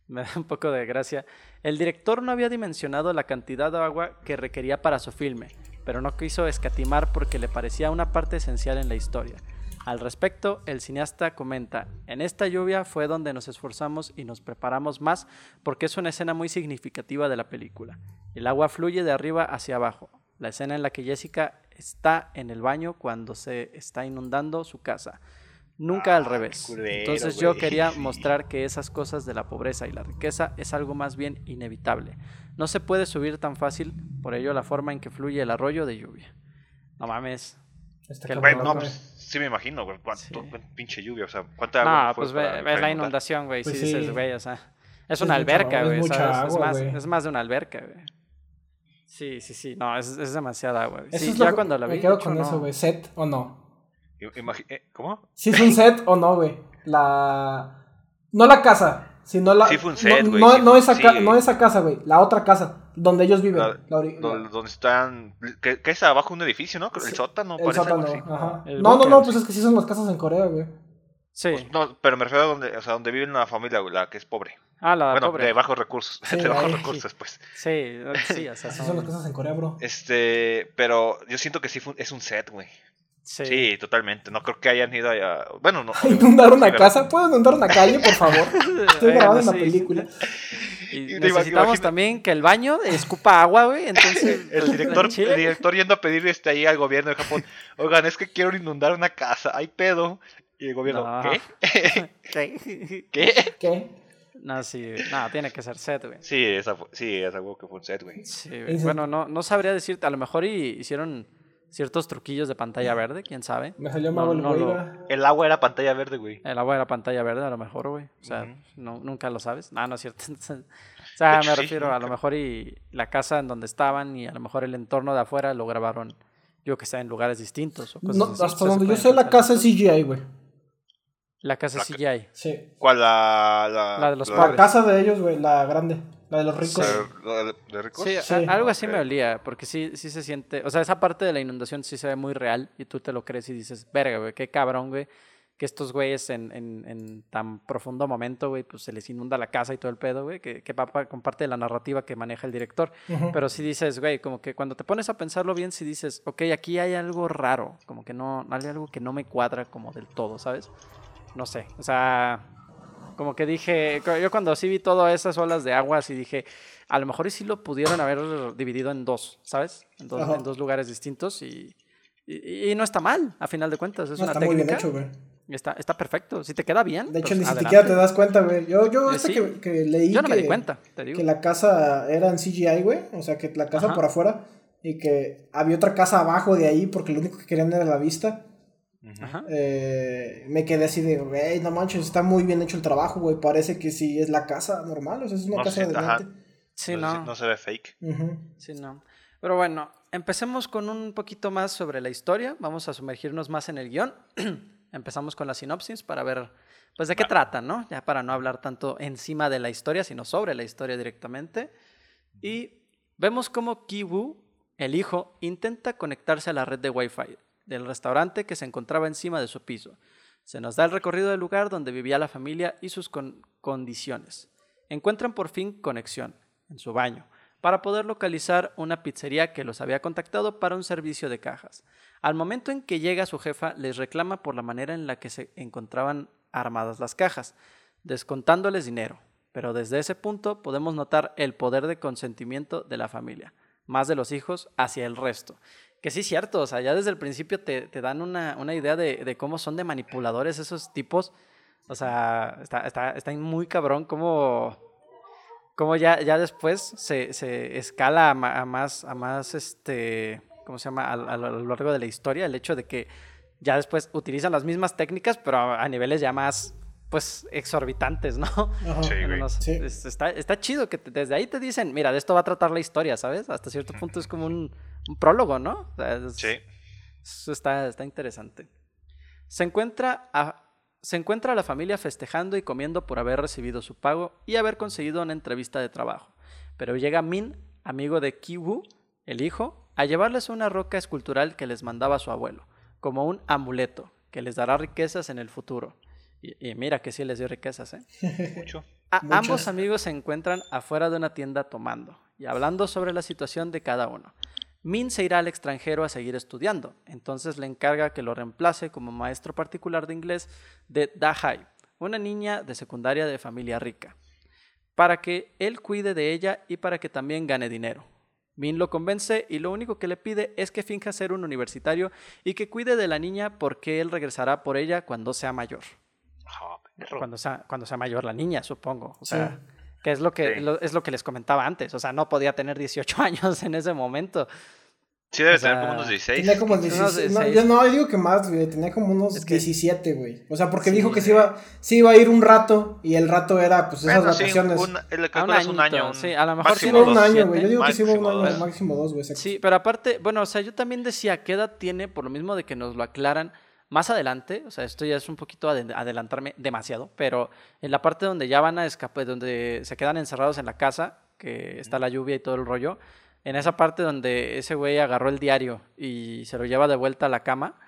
da un poco de gracia. El director no había dimensionado la cantidad de agua que requería para su filme, pero no quiso escatimar porque le parecía una parte esencial en la historia. Al respecto, el cineasta comenta, en esta lluvia fue donde nos esforzamos y nos preparamos más porque es una escena muy significativa de la película. El agua fluye de arriba hacia abajo. La escena en la que Jessica está en el baño cuando se está inundando su casa. Nunca al Ah, revés. culero, Entonces yo quería mostrar que esas cosas de la pobreza y la riqueza es algo más bien inevitable. No se puede subir tan fácil, por ello la forma en que fluye el arroyo de lluvia. No mames. Güey, cabrón, no, pues sí me imagino, güey. Cuánto, Sí. pinche lluvia, o sea, cuánta agua No, fue pues ve, ves la inundación, güey. Pues sí, dices, sí. güey, o sea. Es Es una alberca, es güey. agua, es, más, güey. es más de una alberca, güey. Sí, sí, sí. No, es, es demasiada agua. Sí, es lo ya que- cuando la vi. Me quedo hecho, con no. eso, güey. ¿Set o no? I- imagi- eh, ¿Cómo? Si es un set o no, güey. La. No la casa, sino la. Sí fue un set, no, güey, No, sí no fue- esa ca- sí. no esa casa, güey. La otra casa, donde ellos viven. La- La ori- Do- la- Donde están. ¿Qué, qué es abajo un edificio, no? El Sí, sótano, el parece sótano, ajá. El No, no, no, pues sí. es que sí son las casas en Corea, güey. Sí. Pues, no, pero me refiero a donde, o sea, donde vive la familia, güey, la que es pobre. Ah, la bueno, pobre. de bajos recursos. Sí, de bajos ahí, recursos, pues. Sí, sí, o sea, Así son son... las casas en Corea, bro. Este, pero yo siento que sí fue- es un set, güey. Sí. Sí. totalmente. No creo que hayan ido allá. Bueno, no. ¿Inundar una casa? ¿Puedo inundar una calle, por favor? Estoy Bueno, grabando una sí. película. Y Y te necesitamos imagino- también que el baño escupa agua, güey. Entonces, El director, el director yendo a pedir este ahí al gobierno de Japón, oigan, es que quiero inundar una casa, hay pedo. Y el gobierno, No. ¿qué? ¿Qué? ¿Qué? ¿Qué? No, sí, no, tiene que ser set, güey. Sí, esa fue- sí, es algo que fue un set, güey. Sí, güey. Ese- Bueno, no, no sabría decirte, a lo mejor y hicieron ciertos truquillos de pantalla verde, quién sabe. Me salió No, mal el no lo-. El agua era pantalla verde, güey. El agua era pantalla verde, a lo mejor, güey. O sea, no, nunca lo sabes. No, no es cierto. o sea, hecho, me sí, refiero a lo mejor y la casa en donde estaban y a lo mejor el entorno de afuera lo grabaron, yo que sé, en lugares distintos o cosas No, así. Sea, hasta donde yo sé, la casa es. CGI, güey. La casa La CGI. Sí. ¿Cuál? La, la, La de los La pobres. casa de ellos, güey, la grande. La de los ricos. la- la de, de ricos? Sí, Sí. a- algo así me olía, porque sí, sí se siente, o sea, esa parte de la inundación sí se ve muy real y tú te lo crees y dices, verga, güey, qué cabrón, güey, que estos güeyes en, en, en tan profundo momento, güey, pues se les inunda la casa y todo el pedo, güey, que, que va con parte de la narrativa que maneja el director. Pero sí dices, güey, como que cuando te pones a pensarlo bien, sí dices, ok, aquí hay algo raro, como que no, hay algo que no me cuadra como del todo, ¿sabes? No sé, o sea, como que dije, yo cuando sí vi todas esas olas de agua, sí dije, a lo mejor sí lo pudieron haber dividido en dos, ¿sabes? En dos, en dos lugares distintos y, y, y no está mal, a final de cuentas, es No, una está muy bien hecho, Está, está perfecto, si te queda bien. De hecho, pues, ni adelante. siquiera te das cuenta, güey. Yo, yo Eh, hasta sí. que, que leí Yo no me que, di cuenta, te digo. que la casa era en CGI, güey. O sea, que la casa Ajá. por afuera. Y que había otra casa abajo de ahí porque lo único que querían era la vista. Ajá. Eh, me quedé así de, güey, no manches, está muy bien hecho el trabajo, güey. Parece que sí es la casa normal, o sea, es una No casa de. Sí, no, no. se ve fake. Sí, no. Pero bueno, empecemos con un poquito más sobre la historia. Vamos a sumergirnos más en el guion. Empezamos con la sinopsis para ver, pues, de qué trata, ¿no? Ya para no hablar tanto encima de la historia, sino sobre la historia directamente. Y vemos cómo Kiwu, el hijo, intenta conectarse a la red de Wi-Fi del restaurante que se encontraba encima de su piso. Se nos da el recorrido del lugar donde vivía la familia y sus con- condiciones. Encuentran por fin conexión en su baño para poder localizar una pizzería que los había contactado para un servicio de cajas. Al momento en que llega su jefa, les reclama por la manera en la que se encontraban armadas las cajas, descontándoles dinero. Pero desde ese punto podemos notar el poder de consentimiento de la familia, más de los hijos hacia el resto. Que sí cierto, o sea, ya desde el principio te, te dan una, una idea de, de cómo son de manipuladores esos tipos. O sea, está, está, muy cabrón cómo, cómo ya, ya después se, se escala a, más, a más, este, ¿cómo se llama? A, a lo largo de la historia, el hecho de que ya después utilizan las mismas técnicas, pero a niveles ya más, pues, exorbitantes, ¿no? Sí, En güey. unos- Sí. es- está, está chido que te- desde ahí te dicen, mira, de esto va a tratar la historia, ¿sabes? Hasta cierto punto es como un, un prólogo, ¿no? O sea, es- Sí. eso está, está interesante. Se encuentra, a, se encuentra a la familia festejando y comiendo por haber recibido su pago y haber conseguido una entrevista de trabajo. Pero llega Min, amigo de Kiwu, el hijo, a llevarles una roca escultural que les mandaba su abuelo, como un amuleto que les dará riquezas en el futuro. Y, y mira que sí les dio riquezas, ¿eh? Mucho. A- ambos amigos se encuentran afuera de una tienda tomando y hablando sobre la situación de cada uno. Min se irá al extranjero a seguir estudiando, entonces le encarga que lo reemplace como maestro particular de inglés de Dahai, una niña de secundaria de familia rica, para que él cuide de ella y para que también gane dinero. Vin lo convence y lo único que le pide es que finja ser un universitario y que cuide de la niña porque él regresará por ella cuando sea mayor. Cuando sea, cuando sea mayor la niña, supongo. O Sí. sea, que es lo que, Sí. lo- es lo que les comentaba antes. O sea, no podía tener 18 años en ese momento. Sí, debe o sea, tener como unos 16. Tenía como Unos 16. No, 16. yo no, yo digo que más, güey. Tenía como unos Es que- 17, güey. O sea, porque Sí, dijo que se iba, se iba a ir un rato y el rato era, pues, esas Bueno, sí, vacaciones. un, A un calculas un añito, año. un- sí, a lo mejor sí Sí, un año, güey. Yo digo que sí iba un Máximo año, dos. máximo dos, güey. Sí, pero aparte, bueno, o sea, yo también decía, ¿qué edad tiene? Por lo mismo de que nos lo aclaran más adelante, o sea, esto ya es un poquito ade- adelantarme demasiado, pero en la parte donde ya van a escapar, donde se quedan encerrados en la casa, que está la lluvia y todo el rollo, en esa parte donde ese güey agarró el diario y se lo lleva de vuelta a la cama,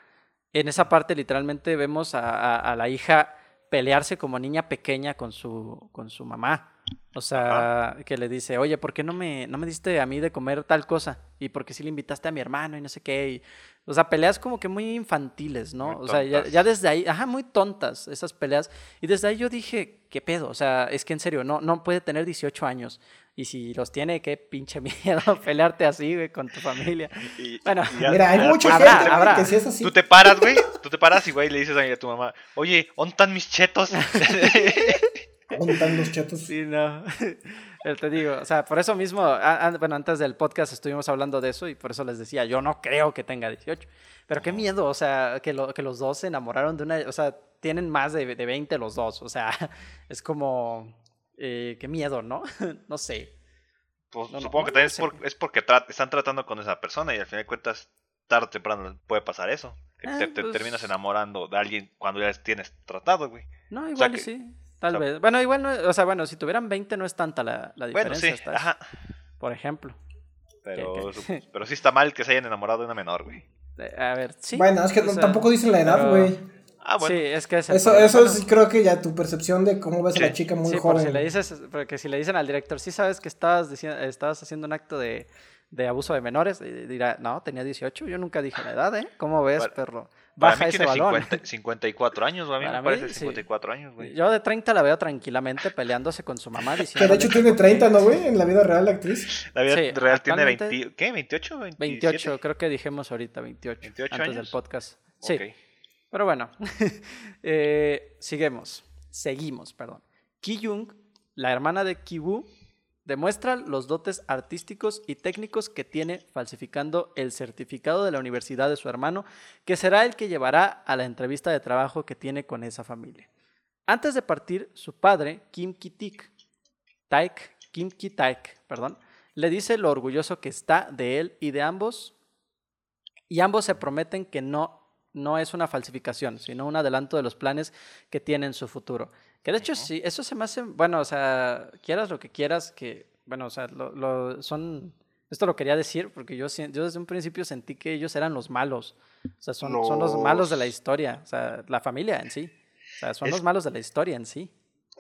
en esa parte literalmente vemos a, a- a la hija pelearse como niña pequeña con su, con su mamá. O sea, que le dice, oye, ¿por qué no me, no me diste a mí de comer tal cosa? Y porque sí le invitaste a mi hermano y no sé qué. y- o sea, peleas como que muy infantiles, ¿no? Muy o sea, ya, ya desde ahí, ajá, muy tontas esas peleas. Y desde ahí yo dije, ¿qué pedo? O sea, es que en serio, no, no puede tener 18 años. Y si los tiene, qué pinche miedo pelearte así, güey, con tu familia. Y- Bueno, y ya- Mira, hay mucha habrá, gente habrá. que sí es así. Tú te paras, güey. Tú te paras y, güey, le dices a tu mamá, oye, ¿dónde están mis chetos? Juntan los chetos. Sí, no. Eh, Te digo, o sea, por eso mismo, a- a- bueno, antes del podcast estuvimos hablando de eso y por eso les decía, yo no creo que tenga 18. Pero qué miedo, o sea, que, lo- que los dos se enamoraron de una, o sea, tienen más de, de 20 los dos, o sea, es como, eh, qué miedo, ¿no? no sé. Pues, No, no, supongo que no también sé. es, por- es porque tra- están tratando con esa persona y al final de cuentas, tarde o temprano puede pasar eso. Que Ah, te, te pues- terminas enamorando de alguien cuando ya tienes tratado, güey. No, sea igual y que- sí, tal o sea- vez. Bueno, igual no, o sea, bueno, si tuvieran 20 no es tanta la, la Bueno, diferencia, sí, hasta eso, ajá. por ejemplo. Pero, pero sí está mal que se hayan enamorado de una menor, güey. Eh, A ver, sí. Bueno, es que o no- sea, tampoco dicen la edad, pero- güey. Ah, bueno. Sí, es que es Eso, problema. eso Bueno, sí creo que ya tu percepción de cómo ves a la Sí. chica muy sí, por joven. si le dices, porque si le dicen al director, sí sabes que estabas, dici- estabas haciendo un acto de, de abuso de menores, y dirá, no, tenía 18, yo nunca dije la edad, ¿eh? ¿Cómo ves, Para- perro? Para Baja mí ese tiene balón. 50 54 años, güey. A mí Para me mí, parece sí. 54 años, güey. Yo de 30 la veo tranquilamente peleándose con su mamá Que diciendo... de hecho tiene 30, ¿no, güey? En la vida real, la actriz. La vida Sí, real tiene actualmente- 20, ¿qué? ¿28? 27? 28, creo que dijimos ahorita 28, 28 antes del años. podcast. Sí, Ok. pero bueno, eh, seguimos, seguimos, perdón. Ki Jung, la hermana de Ki-woo, demuestra los dotes artísticos y técnicos que tiene falsificando el certificado de la universidad de su hermano, que será el que llevará a la entrevista de trabajo que tiene con esa familia. Antes de partir, su padre, Kim Ki-tik, Taek, Kim Ki-taek, perdón, le dice lo orgulloso que está de él y de ambos, y ambos se prometen que no, no es una falsificación, sino un adelanto de los planes que tiene en su futuro. Que de hecho, sí, eso se me hace, bueno, o sea, quieras lo que quieras, que, bueno, o sea, lo, lo- son, esto lo quería decir porque yo, yo desde un principio sentí que ellos eran los malos, o sea, son, son los malos de la historia, o sea, la familia en sí, o sea, son Es- los malos de la historia en sí.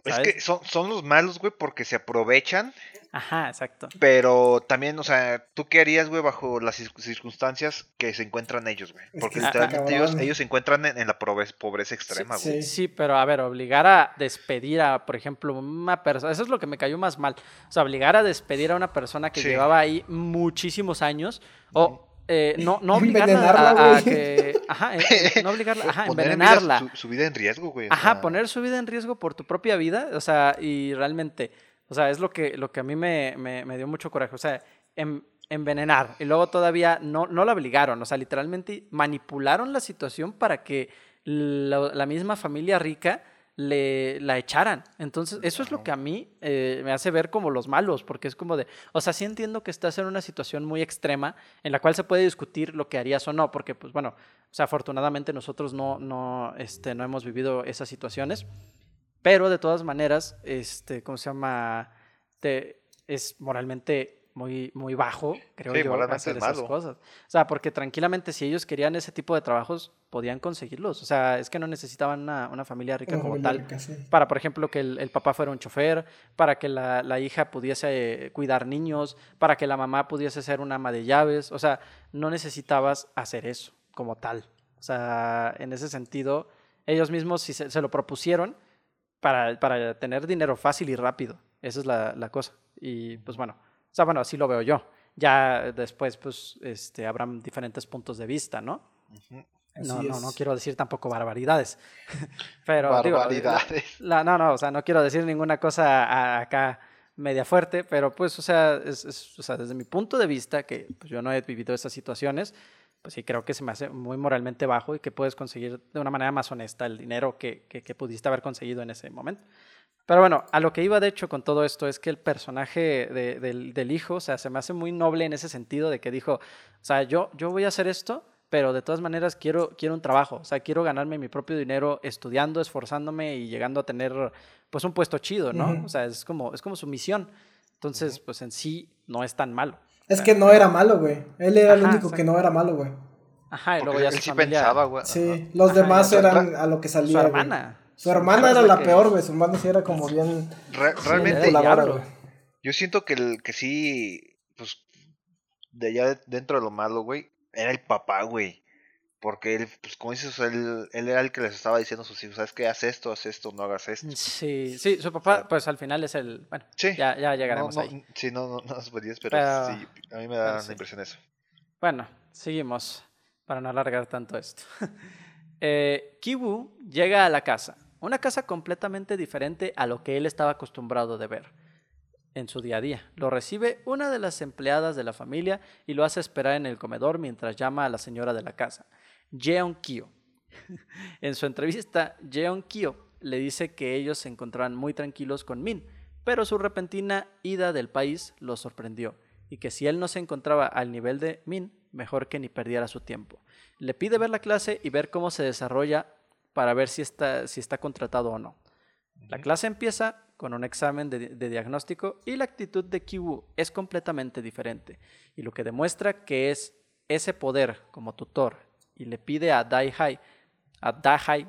Es que son, son los malos, güey, porque se aprovechan, Ajá, exacto. pero también, o sea, ¿tú qué harías, güey, bajo las cir- circunstancias que se encuentran ellos, güey? Es Porque que literalmente ellos, ellos se encuentran en, en la pobreza, pobreza extrema, Sí, güey. Sí. sí, pero a ver, obligar a despedir a, por ejemplo, una persona, eso es lo que me cayó más mal. O sea, obligar a despedir a una persona que Sí. llevaba ahí muchísimos años, o eh, no, no obligarla Envenenarla, a, a que. Ajá, eh, no obligarla, ajá, Poner en vida envenenarla. su, su vida en riesgo, güey. Ajá, poner su vida en riesgo por tu propia vida, o sea, y realmente, o sea, es lo que, lo que a mí me, me- me dio mucho coraje, o sea, en- envenenar, y luego todavía no, no la obligaron, o sea, literalmente manipularon la situación para que la, la misma familia rica le, la echaran. Entonces, eso es lo que a mí eh, me hace ver como los malos, porque es como de, o sea, sí entiendo que estás en una situación muy extrema en la cual se puede discutir lo que harías o no, porque, pues bueno, o sea, afortunadamente nosotros no, no, este, no hemos vivido esas situaciones, pero de todas maneras, este, ¿cómo se llama? Te, es moralmente muy, muy bajo, creo Sí, yo, hacer es esas malo. cosas. O sea, porque tranquilamente si ellos querían ese tipo de trabajos, podían conseguirlos. O sea, es que no necesitaban una, una familia rica Una como familia tal rica, sí. para, por ejemplo, que el, el papá fuera un chofer, para que la, la hija pudiese eh, cuidar niños, para que la mamá pudiese ser una ama de llaves. O sea, no necesitabas hacer eso como tal. O sea, en ese sentido, ellos mismos sí se, se lo propusieron para, para tener dinero fácil y rápido. Esa es la, la cosa. Y pues bueno, o sea, bueno, así lo veo yo. Ya después, pues, este, habrán diferentes puntos de vista, ¿no? No, Así no, es. no quiero decir tampoco barbaridades. Pero, digo, Barbaridades. la- no, no, o sea, no quiero decir ninguna cosa a- acá media fuerte, pero pues, o sea, es- es- o sea, desde mi punto de vista, que pues, yo no he vivido esas situaciones, pues sí creo que se me hace muy moralmente bajo y que puedes conseguir de una manera más honesta el dinero que, que- que pudiste haber conseguido en ese momento. Pero bueno, a lo que iba de hecho con todo esto es que el personaje de- del, del hijo, o sea, se me hace muy noble en ese sentido de que dijo, o sea, yo, yo voy a hacer esto, pero de todas maneras quiero, quiero un trabajo, o sea, quiero ganarme mi propio dinero estudiando, esforzándome y llegando a tener pues un puesto chido, ¿no? Ujú. O sea, es como, es como su misión. Entonces, pues en sí no es tan malo. Es que no era malo, güey. Él era el único que no era malo, güey. Ajá, y luego Porque ya él sí pensaba, güey. Sí, los Ajá, demás eran a lo que salía. su güey. hermana. Su hermana era la que- peor, güey. Su hermana sí era como bien. Re- Sí, realmente, yo siento que el que sí, pues, de allá dentro de lo malo, güey, era el papá, güey. Porque él, pues, como dices, él, él era el que les estaba diciendo a sus hijos, ¿sabes qué? Haz esto, haz esto, no hagas esto. Sí, sí, su papá, pues al final es el, bueno, Sí. ya, ya llegaremos no, no, ahí. Sí, no, no, no nos podías, pero, Pero- sí, a mí me da sí. la impresión eso. Bueno, seguimos para no alargar tanto esto. eh, Kiwu llega a la casa, una casa completamente diferente a lo que él estaba acostumbrado de ver en su día a día. Lo recibe una de las empleadas de la familia y lo hace esperar en el comedor mientras llama a la señora de la casa, Jeon Kyo. en su entrevista, Jeon Kyo le dice que ellos se encontraban muy tranquilos con Min, pero su repentina ida del país lo sorprendió y que si él no se encontraba al nivel de Min, mejor que ni perdiera su tiempo. Le pide ver la clase y ver cómo se desarrolla para ver si está, si está contratado o no. La clase empieza con un examen de, de diagnóstico y la actitud de Kiwu es completamente diferente, y lo que demuestra que es ese poder como tutor y le pide a Daihai, a Dahai,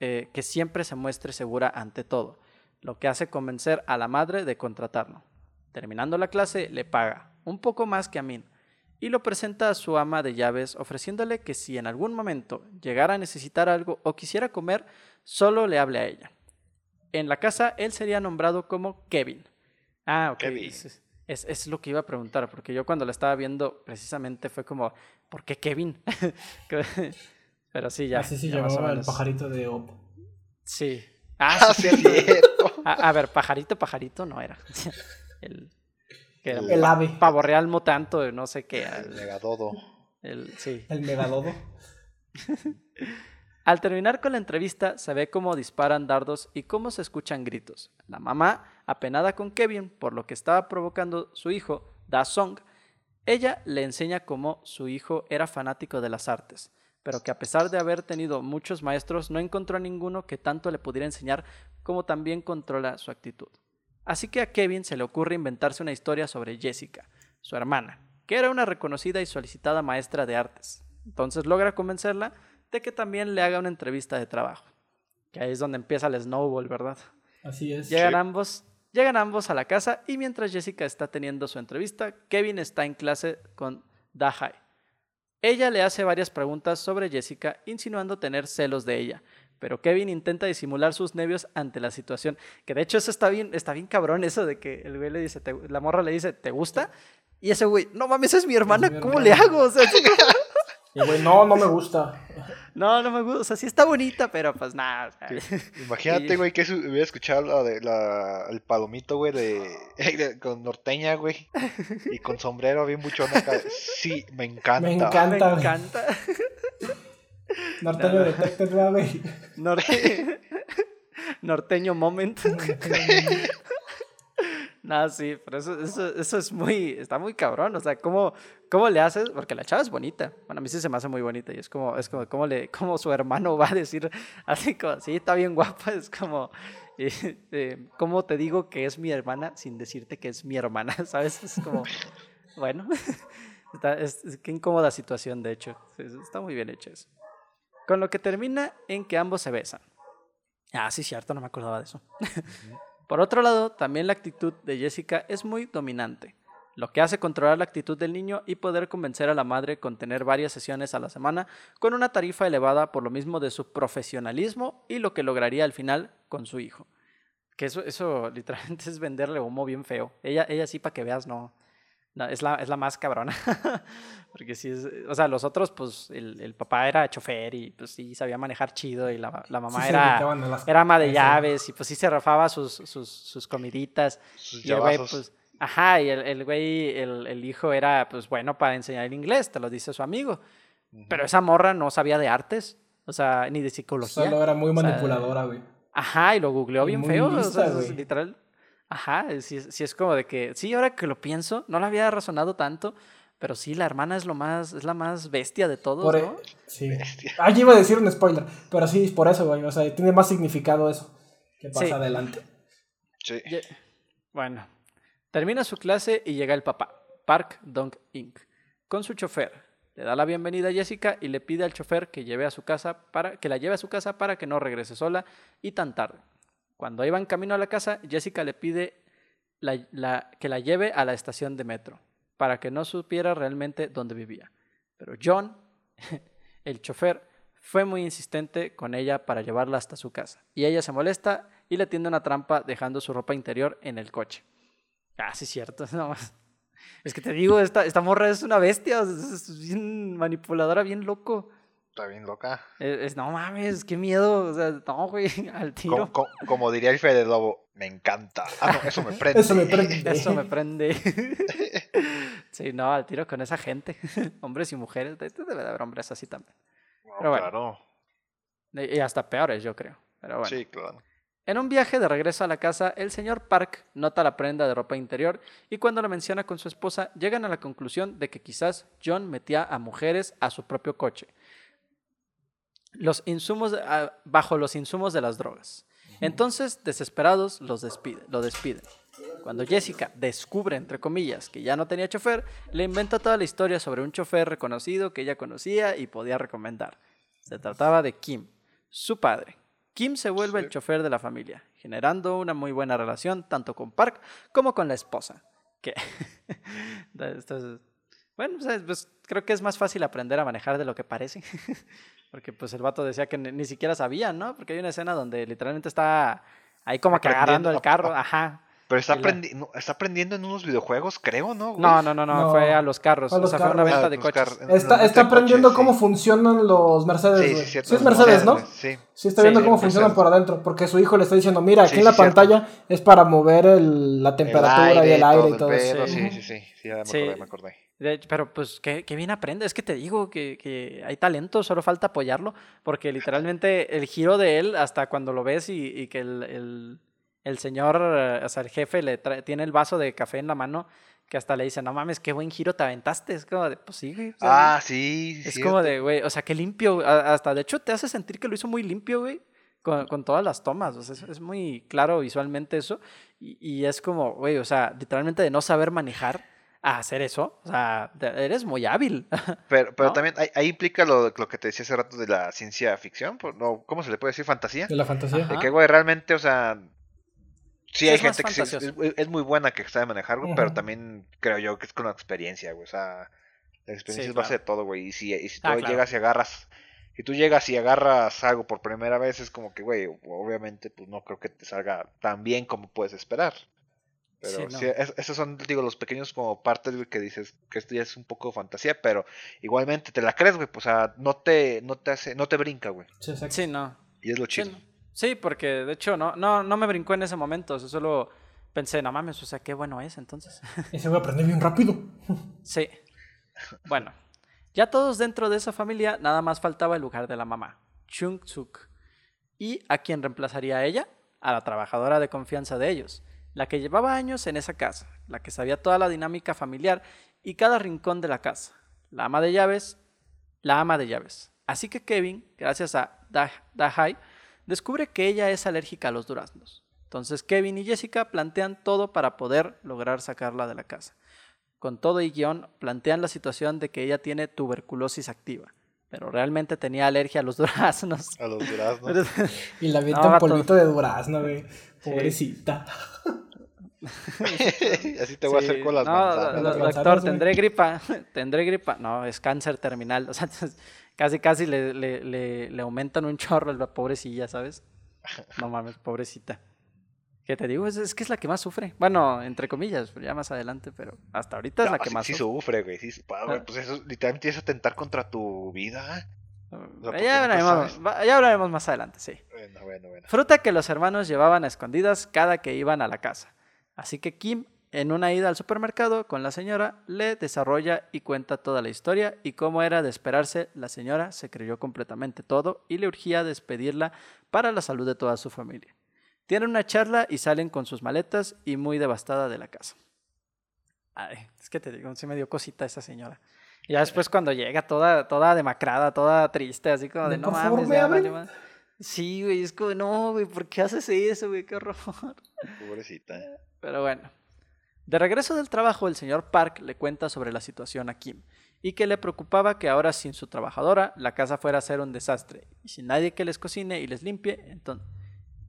eh, que siempre se muestre segura ante todo, lo que hace convencer a la madre de contratarlo. Terminando la clase, le paga un poco más que a Min y lo presenta a su ama de llaves ofreciéndole que si en algún momento llegara a necesitar algo o quisiera comer, solo le hable a ella. En la casa él sería nombrado como Kevin. Ah, ok. Kevin. Es, es- es lo que iba a preguntar, porque yo cuando la estaba viendo precisamente fue como, ¿por qué Kevin? Pero sí, ya. Así se ya llamaba el pajarito de Op. Sí. Ah, Ah, sí, sí, cierto. cierto. A, a ver, pajarito, pajarito no era. El, que era El ave. Pavo real mutanto, no sé qué. El megadodo. El, sí. El megadodo. Al terminar con la entrevista, se ve cómo disparan dardos y cómo se escuchan gritos. La mamá, apenada con Kevin por lo que estaba provocando su hijo, Da Song, ella le enseña cómo su hijo era fanático de las artes, pero que a pesar de haber tenido muchos maestros, no encontró a ninguno que tanto le pudiera enseñar como también controla su actitud. Así que a Kevin se le ocurre inventarse una historia sobre Jessica, su hermana, que era una reconocida y solicitada maestra de artes. Entonces logra convencerla de que también le haga una entrevista de trabajo. Que ahí es donde empieza el snowball, ¿verdad? Así es. Llegan Sí. ambos, llegan ambos a la casa y mientras Jessica está teniendo su entrevista, Kevin está en clase con Dahai. Ella le hace varias preguntas sobre Jessica, insinuando tener celos de ella, pero Kevin intenta disimular sus nervios ante la situación. Que de hecho eso está bien, está bien cabrón eso de que el güey le dice, "¿Te- la morra le dice, ¿te gusta? Y ese güey, no mames, es mi hermana, ¿cómo le hermana". hago? O sea, Y güey, no, no me gusta. No, no me gusta, o sea, sí está bonita, pero pues nada. o sea, Imagínate, güey, que hubiera escuchado la de, la, el palomito, güey, de, de- con norteña, güey. Y con sombrero bien buchón acá. Sí, me encanta. Me encanta. me encanta. Norteño ¿verdad, güey. Norte- Norteño moment. Nada, sí, pero eso, eso, eso es muy, está muy cabrón. O sea, ¿cómo, ¿cómo le haces? Porque la chava es bonita. Bueno, a mí sí se me hace muy bonita. Y es como, es como, ¿cómo, le, cómo su hermano va a decir así como, sí, está bien guapa? Es como, eh, ¿cómo te digo que es mi hermana sin decirte que es mi hermana? ¿Sabes? Es como, bueno, está, es, es- qué incómoda situación, de hecho. Está muy bien hecho eso. Con lo que termina en que ambos se besan. Ah, sí, cierto, no me acordaba de eso. Por otro lado, también la actitud de Jessica es muy dominante, lo que hace controlar la actitud del niño y poder convencer a la madre con tener varias sesiones a la semana con una tarifa elevada por lo mismo de su profesionalismo y lo que lograría al final con su hijo. Que eso, eso literalmente es venderle humo bien feo. Ella, ella sí, para que veas, no, No, es la, es la más cabrona. Porque sí es. O sea, los otros, pues, el, el papá era chofer y pues sí sabía manejar chido. Y la, la mamá Sí era, las- era ama de eso. llaves. Y pues sí se rafaba sus, sus, sus comiditas. Sus Y el güey, pues. Ajá, y el, el güey, el, el hijo era, pues bueno, para enseñar el inglés, te lo dice su amigo. Ujú. Pero esa morra no sabía de artes, o sea, ni de psicología. Solo era muy O sea, manipuladora, güey. Ajá, y lo googleó bien muy feo, o lista, sea, es güey. literal. Ajá, sí, es- sí es como de que, sí, ahora que lo pienso, no la había razonado tanto, pero sí, la hermana es lo más, es la más bestia de todos, Por e- ¿no? Sí. Bestia. Ah, yo iba a decir un spoiler, pero sí, por eso, güey. O sea, tiene más significado eso que pasa Sí. adelante. Sí. Ye- Bueno, termina su clase y llega el papá, Park Dong Inc., con su chofer. Le da la bienvenida a Jessica y le pide al chofer que, lleve a su casa para, que la lleve a su casa para que no regrese sola y tan tarde. Cuando iban camino a la casa, Jessica le pide que la lleve a la estación de metro para que no supiera realmente dónde vivía. Pero John, el chofer, fue muy insistente con ella para llevarla hasta su casa. Y ella se molesta y le tiende una trampa dejando su ropa interior en el coche. Ah, sí, cierto. no más. Es que te digo, esta, esta morra es una bestia, es, es bien manipuladora, bien loco. Está bien loca. Es, es- no mames, qué miedo. O sea, no, güey, al tiro. Como, como- como diría el Fede Lobo, me encanta. Ah, no, eso me prende. Eso me prende. Eso me prende. sí, no, al tiro con esa gente. hombres y mujeres. de- Debe de haber hombres así también. No, Pero bueno. Claro. Y y hasta peores, yo creo. Pero bueno. Sí, claro. En un viaje de regreso a la casa, el señor Park nota la prenda de ropa interior y cuando la menciona con su esposa, llegan a la conclusión de que quizás John metía a mujeres a su propio coche. Los insumos, ah, bajo los insumos de las drogas. Entonces, desesperados, los despide, lo despiden. Cuando Jessica descubre, entre comillas, que ya no tenía chofer, le inventa toda la historia sobre un chofer reconocido que ella conocía y podía recomendar. Se trataba de Kim, su padre. Kim se vuelve el chofer de la familia, generando una muy buena relación tanto con Park como con la esposa. Que Bueno, pues, pues, creo que es más fácil aprender a manejar de lo que parece. Porque pues el vato decía que ni, ni siquiera sabía, ¿no? Porque hay una escena donde literalmente está ahí como que agarrando el carro. Ajá. Pero está, Y aprendi- no, está aprendiendo en unos videojuegos, creo, ¿no? güey? No, no, no, no, No, fue a los carros. a o fue una venta Ah, de coches. Está, está aprendiendo coches, cómo sí. funcionan los Mercedes, Sí, güey. sí, Sí, cierto. es Mercedes, ¿no? Sí. Sí, está Sí, viendo cómo Mercedes. funcionan por adentro, porque su hijo le está diciendo, mira, aquí Sí, en la sí, cierto. pantalla es para mover el- la temperatura y el aire y el todo eso. sí. Sí, sí, sí. Sí, ya me Sí. acordé, me acordé. Pero pues qué, qué bien aprende. Es que te digo que, que hay talento, solo falta apoyarlo. Porque literalmente el giro de él, hasta cuando lo ves y, y que el, el- el señor, eh, o sea, el jefe le trae- tiene el vaso de café en la mano, que hasta le dice, no mames, qué buen giro te aventaste. Es como de, pues sí, güey. o sea, Ah, sí, sí. es cierto. como de, güey, o sea, qué limpio. Hasta de hecho te hace sentir que lo hizo muy limpio, güey. Con, con todas las tomas. O sea, es, es muy claro visualmente eso. Y, y es como, güey, o sea, literalmente de no saber manejar a hacer eso. O sea, eres muy hábil. Pero, pero ¿no? también ahí, ahí implica lo, lo que te decía hace rato de la ciencia ficción. no, ¿Cómo se le puede decir? Fantasía. De la fantasía. Ajá. De que, güey, realmente, o sea. Sí, hay gente que sí es, muy buena que sabe manejar, güey, pero también creo yo que es con la experiencia, güey. O sea, la experiencia Sí, es base claro. de todo, güey. Y si, y si tú Ah, claro. llegas y agarras. Si tú llegas y agarras algo por primera vez, es como que, güey, obviamente, pues no creo que te salga tan bien como puedes esperar. Pero Sí, sí, no. es- esos son, digo, los pequeños como partes, güey, que dices que esto ya es un poco fantasía, pero igualmente te la crees, güey. Pues, o sea, no te, no te hace, no te brinca, güey. Sí, no. Y es lo Sí, chido. no. Sí, porque de hecho no, no, no me brincó en ese momento. o sea, solo pensé, no mames, o sea, qué bueno es entonces. Y se va a aprender bien rápido. Sí. Bueno, ya todos dentro de esa familia, nada más faltaba el lugar de la mamá, Chung Suk. ¿Y a quién reemplazaría a ella? A la trabajadora de confianza de ellos, la que llevaba años en esa casa, la que sabía toda la dinámica familiar y cada rincón de la casa. La ama de llaves, la ama de llaves. Así que Kevin, gracias a Da- Dahai, descubre que ella es alérgica a los duraznos. Entonces Kevin y Jessica plantean todo para poder lograr sacarla de la casa. Con todo y guion, plantean la situación de que ella tiene tuberculosis activa, pero realmente tenía alergia a los duraznos. A los duraznos. Y la avienta No, un polvito de durazno, güey. Pobrecita. Así te voy a hacer con las no, manzanas. doctor, manzanas, tendré gripa. tendré gripa. No, es cáncer terminal. O sea, casi, casi le, le, le, le aumentan un chorro a la pobrecilla, ¿sabes? No mames, pobrecita. Que te digo, es, es que es la que más sufre. Bueno, entre comillas, ya más adelante, pero hasta ahorita es la que sí- más sí sufre. sufre, güey. Sí, Ah. pues eso literalmente es atentar contra tu vida. sea, porque ya, hablaremos, ya hablaremos más adelante, sí. Bueno, bueno, bueno. Fruta que los hermanos llevaban a escondidas cada que iban a la casa. Así que Kim, en una ida al supermercado con la señora, le desarrolla y cuenta toda la historia y cómo era de esperarse, la señora se creyó completamente todo y le urgía despedirla para la salud de toda su familia. Tienen una charla y salen con sus maletas y muy devastada de la casa. Ay, es que te digo, sí me dio cosita esa señora. Y ya después cuando llega toda, toda demacrada, toda triste, así como de No, mames, ¿me ya abren? vale más". Sí, güey, es como, no, güey, ¿por qué haces eso, güey? Qué horror. Pobrecita. Pero bueno. De regreso del trabajo, el señor Park le cuenta sobre la situación a Kim y que le preocupaba que ahora sin su trabajadora la casa fuera a ser un desastre y sin nadie que les cocine y les limpie, entonces,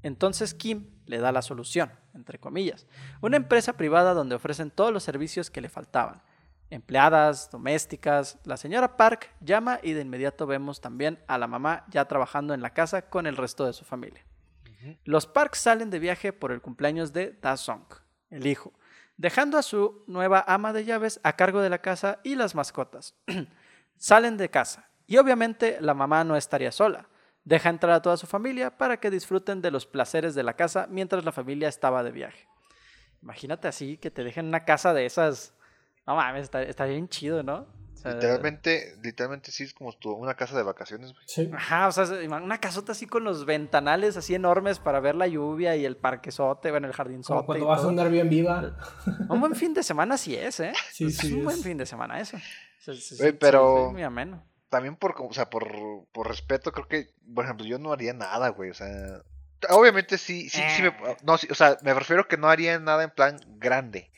entonces Kim le da la solución, entre comillas, una empresa privada donde ofrecen todos los servicios que le faltaban. Empleadas, domésticas, la señora Park llama y de inmediato vemos también a la mamá ya trabajando en la casa con el resto de su familia. Los Park salen de viaje por el cumpleaños de Da Song, el hijo, dejando a su nueva ama de llaves a cargo de la casa y las mascotas. salen de casa y obviamente la mamá no estaría sola. Deja entrar a toda su familia para que disfruten de los placeres de la casa mientras la familia estaba de viaje. Imagínate así, que te dejen una casa de esas. No mames, está, está bien chido, ¿no? O sea, Literalmente, literalmente sí es como tu, una casa de vacaciones, güey. Sí. Ajá, o sea, es una casota así con los ventanales así enormes para ver la lluvia y el parquesote, bueno, el jardinzote. Como cuando vas a un Airbnb, viva. Un buen fin de semana sí es, ¿eh? Sí, es sí. un buen es. fin de semana eso. Sí, sí, sí, Güey, sí, pero- sí, muy ameno. También por, o sea, por, por respeto, creo que, por ejemplo, yo no haría nada, güey. O sea, obviamente sí, sí, sí me, Eh. no, sí, o sea, me refiero que no haría nada en plan grande.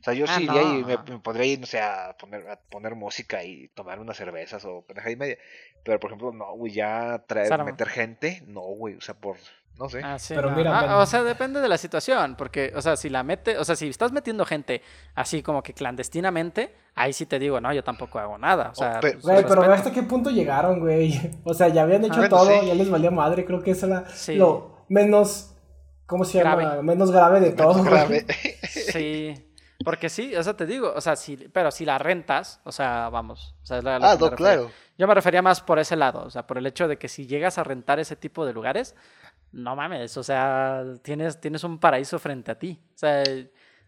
O sea, yo Ah, sí iría y me, me podría ir, no sé, a poner, a poner música y tomar unas cervezas o pendeja y media. Pero, por ejemplo, no, güey, ya traer, Sara, meter gente, no, güey, o sea, por, no sé. Ah, sí, Pero no. mira, Ah, o sea, depende de la situación, porque, o sea, si la mete, o sea, si estás metiendo gente así como que clandestinamente, ahí sí te digo, no, yo tampoco hago nada, o sea, pe- pues, Güey, pero ve respeto. hasta qué punto llegaron, güey. O sea, ya habían hecho bueno, todo, sí. ya les valía madre. Creo que eso era Sí. lo menos. ¿Cómo se llama? Grave. Menos grave de todo. Menos grave. Sí, porque sí, o sea, te digo, o sea, sí, pero si la rentas, o sea, vamos, o sea, es la- lo Ah, no, claro. Yo me refería más por ese lado, o sea, por el hecho de que si llegas a rentar ese tipo de lugares, no mames, o sea, tienes, tienes un paraíso frente a ti. O sea,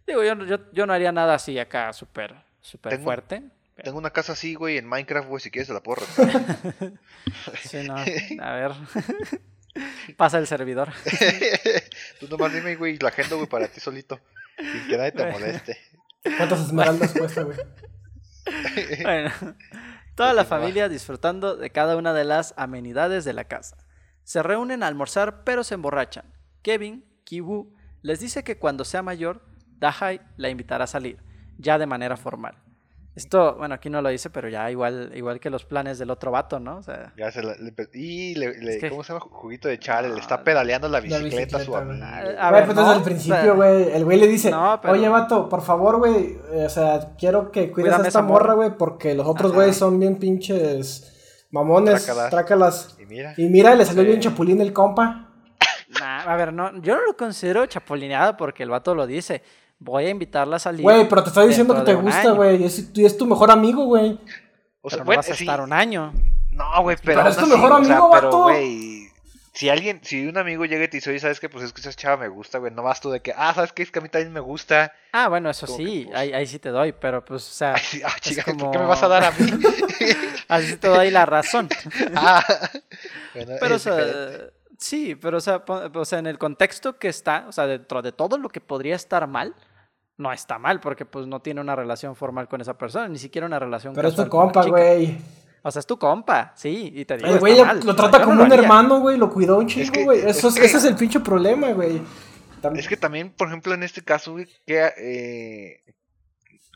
digo, yo, no- yo, yo no haría nada así acá súper, súper Tengo- fuerte. Tengo una casa así, güey, en Minecraft, güey, si quieres te la puedo rentar. Sí, no, a ver. Pasa el servidor. Tú nomás dime, güey, la agenda, güey, para ti solito. Sin que nadie te moleste. ¿Cuántas esmeraldas cuesta, güey? Bueno, toda la Continúa. familia disfrutando de cada una de las amenidades de la casa. Se reúnen a almorzar, pero se emborrachan. Kevin, Kibu, les dice que cuando sea mayor, Dahai la invitará a salir, ya de manera formal. Esto, bueno, aquí no lo dice, pero ya igual, igual que los planes del otro vato, ¿no? O sea, Ya se la, le y le, le- Es que- ¿cómo se llama? Juguito de chale, le Ah, está pedaleando la la bicicleta, a su amigo. güey. A- ver, pues no, desde el o principio, sea- güey. El güey le dice: No, pero- Oye, vato, por favor, güey. eh, O sea, quiero que cuides Cuídame a esta morra". güey, porque los otros güeyes son bien pinches mamones. Trácalas. Trácalas. Y mira, Y mira, le salió Sí. bien chapulín el compa. nah, a ver, no, yo no lo considero chapulineada porque el vato lo dice. Voy a invitarla a salir. Güey, pero te estoy diciendo que te gusta, güey. Es, y es tu mejor amigo, güey. o sea, Pero no bueno, vas a sí, estar un año. no, güey, pero, Pero es tu mejor o sea, amigo, pero, vato. Si alguien, si un amigo llega y te dice, oye, ¿sabes qué? Pues es que esa chava me gusta, güey, no vas tú de que, ah, ¿sabes qué? Es que a mí también me gusta. Ah, bueno, eso Como que, sí, pues- ahí, ahí sí te doy, pero pues, o sea, Ay, sí, ah, chica, ¿por como- qué me vas a dar a mí? así sí te doy la razón. ah, bueno, Pero, o sea, diferente. sí, pero, o sea, o sea, en el contexto que está, o sea, dentro de todo lo que podría estar mal, no está mal, porque pues no tiene una relación formal con esa persona, ni siquiera una relación Pero es tu compa, güey. O sea, es tu compa, sí, y te digo, El güey está lo, trata como no un haría. hermano, güey. Lo cuidó un chingo, que- güey. es Eso es- que- Ese es el pinche problema, güey. Es que también, por ejemplo, en este caso, güey, que, eh,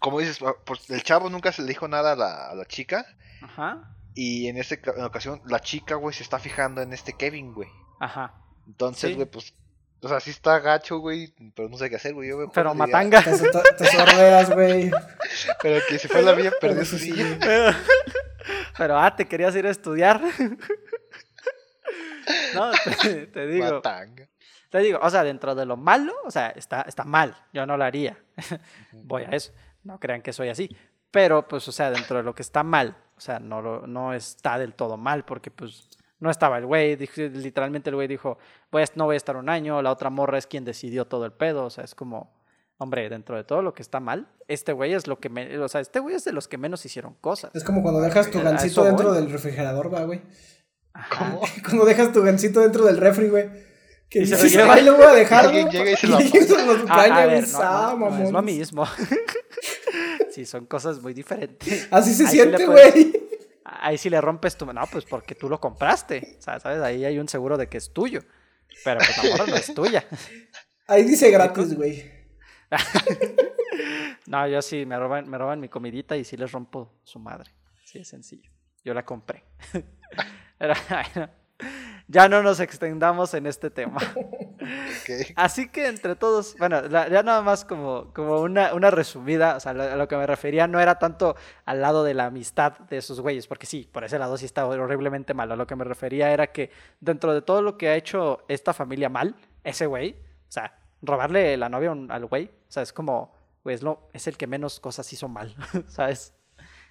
como dices, ah, pues el chavo nunca se le dijo nada a la, a la chica. Ajá, Y en esta ocasión, la chica, güey, se está fijando en este Kevin, güey. ajá. Entonces, Sí. güey, pues, o sea, sí está gacho, güey, pero no sé qué hacer, güey. Yo Pero matanga. Te, te- sordeas, güey. Pero que se fue a la vía, perdió su Sí, silla. Pero, ah, te querías ir a estudiar. no, te, te digo. Matanga. Te digo, o sea, dentro de lo malo, o sea, está, está mal. Yo no lo haría. Voy a eso. No crean que soy así. Pero, pues, o sea, dentro de lo que está mal, o sea, no, lo- no está del todo mal, porque, pues, no estaba el güey. Literalmente el güey dijo, a- no voy a estar un año. La otra morra es quien decidió todo el pedo. O sea, es como, hombre, dentro de todo lo que está mal, este güey es lo que me. O sea, este güey es de los que menos hicieron cosas. Es como cuando dejas tu gancito dentro voy. del refrigerador, va, güey. Ajá. Cuando dejas tu gancito dentro del refri, güey. Que Y se lo dices, lleva. ay, lo voy a dejar. Alguien güey, llega y se y lo lo a ver, no, no, no es lo mismo. sí, son cosas muy diferentes. Así se Ahí siente, güey. Ahí sí le rompes tu... No, pues porque tú lo compraste. O sea, ¿sabes? Ahí hay un seguro de que es tuyo. Pero pues la morra no es tuya. Ahí dice gratis, güey. No, yo sí, me roban, me roban mi comidita y sí les rompo su madre. Sí, es sencillo. Yo la compré. Ya no nos extendamos en este tema. Así que entre todos, bueno, la- ya nada más como, como una, una resumida, o sea, lo- a lo que me refería no era tanto al lado de la amistad de esos güeyes, porque sí, por ese lado sí está horriblemente malo. A lo que me refería era que dentro de todo lo que ha hecho esta familia mal, ese güey, o sea, robarle la novia un- al güey, o sea, es como, güey, es, lo, es el que menos cosas hizo mal, ¿sabes?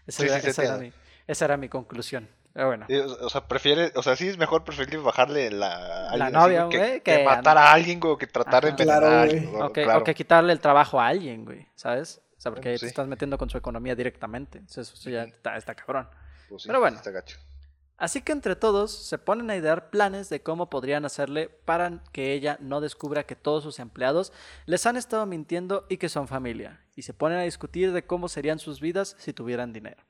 Esa, Sí, era, sí, esa era mi, esa era mi conclusión. Pero bueno. Sí, O sea, prefiere, o sea, sí es mejor preferir bajarle la, a novia, que, güey, que que matar a alguien, güey, o que tratar de Ajá. Claro, a alguien, güey. o- que, o claro. que quitarle el trabajo a alguien, güey, ¿sabes? O sea, porque Bueno, te estás metiendo con su economía directamente. Entonces, eso ya está, está cabrón. Pues sí, Pero bueno. está gacho. Así que entre todos se ponen a idear planes de cómo podrían hacerle para que ella no descubra que todos sus empleados les han estado mintiendo y que son familia. Y se ponen a discutir de cómo serían sus vidas si tuvieran dinero.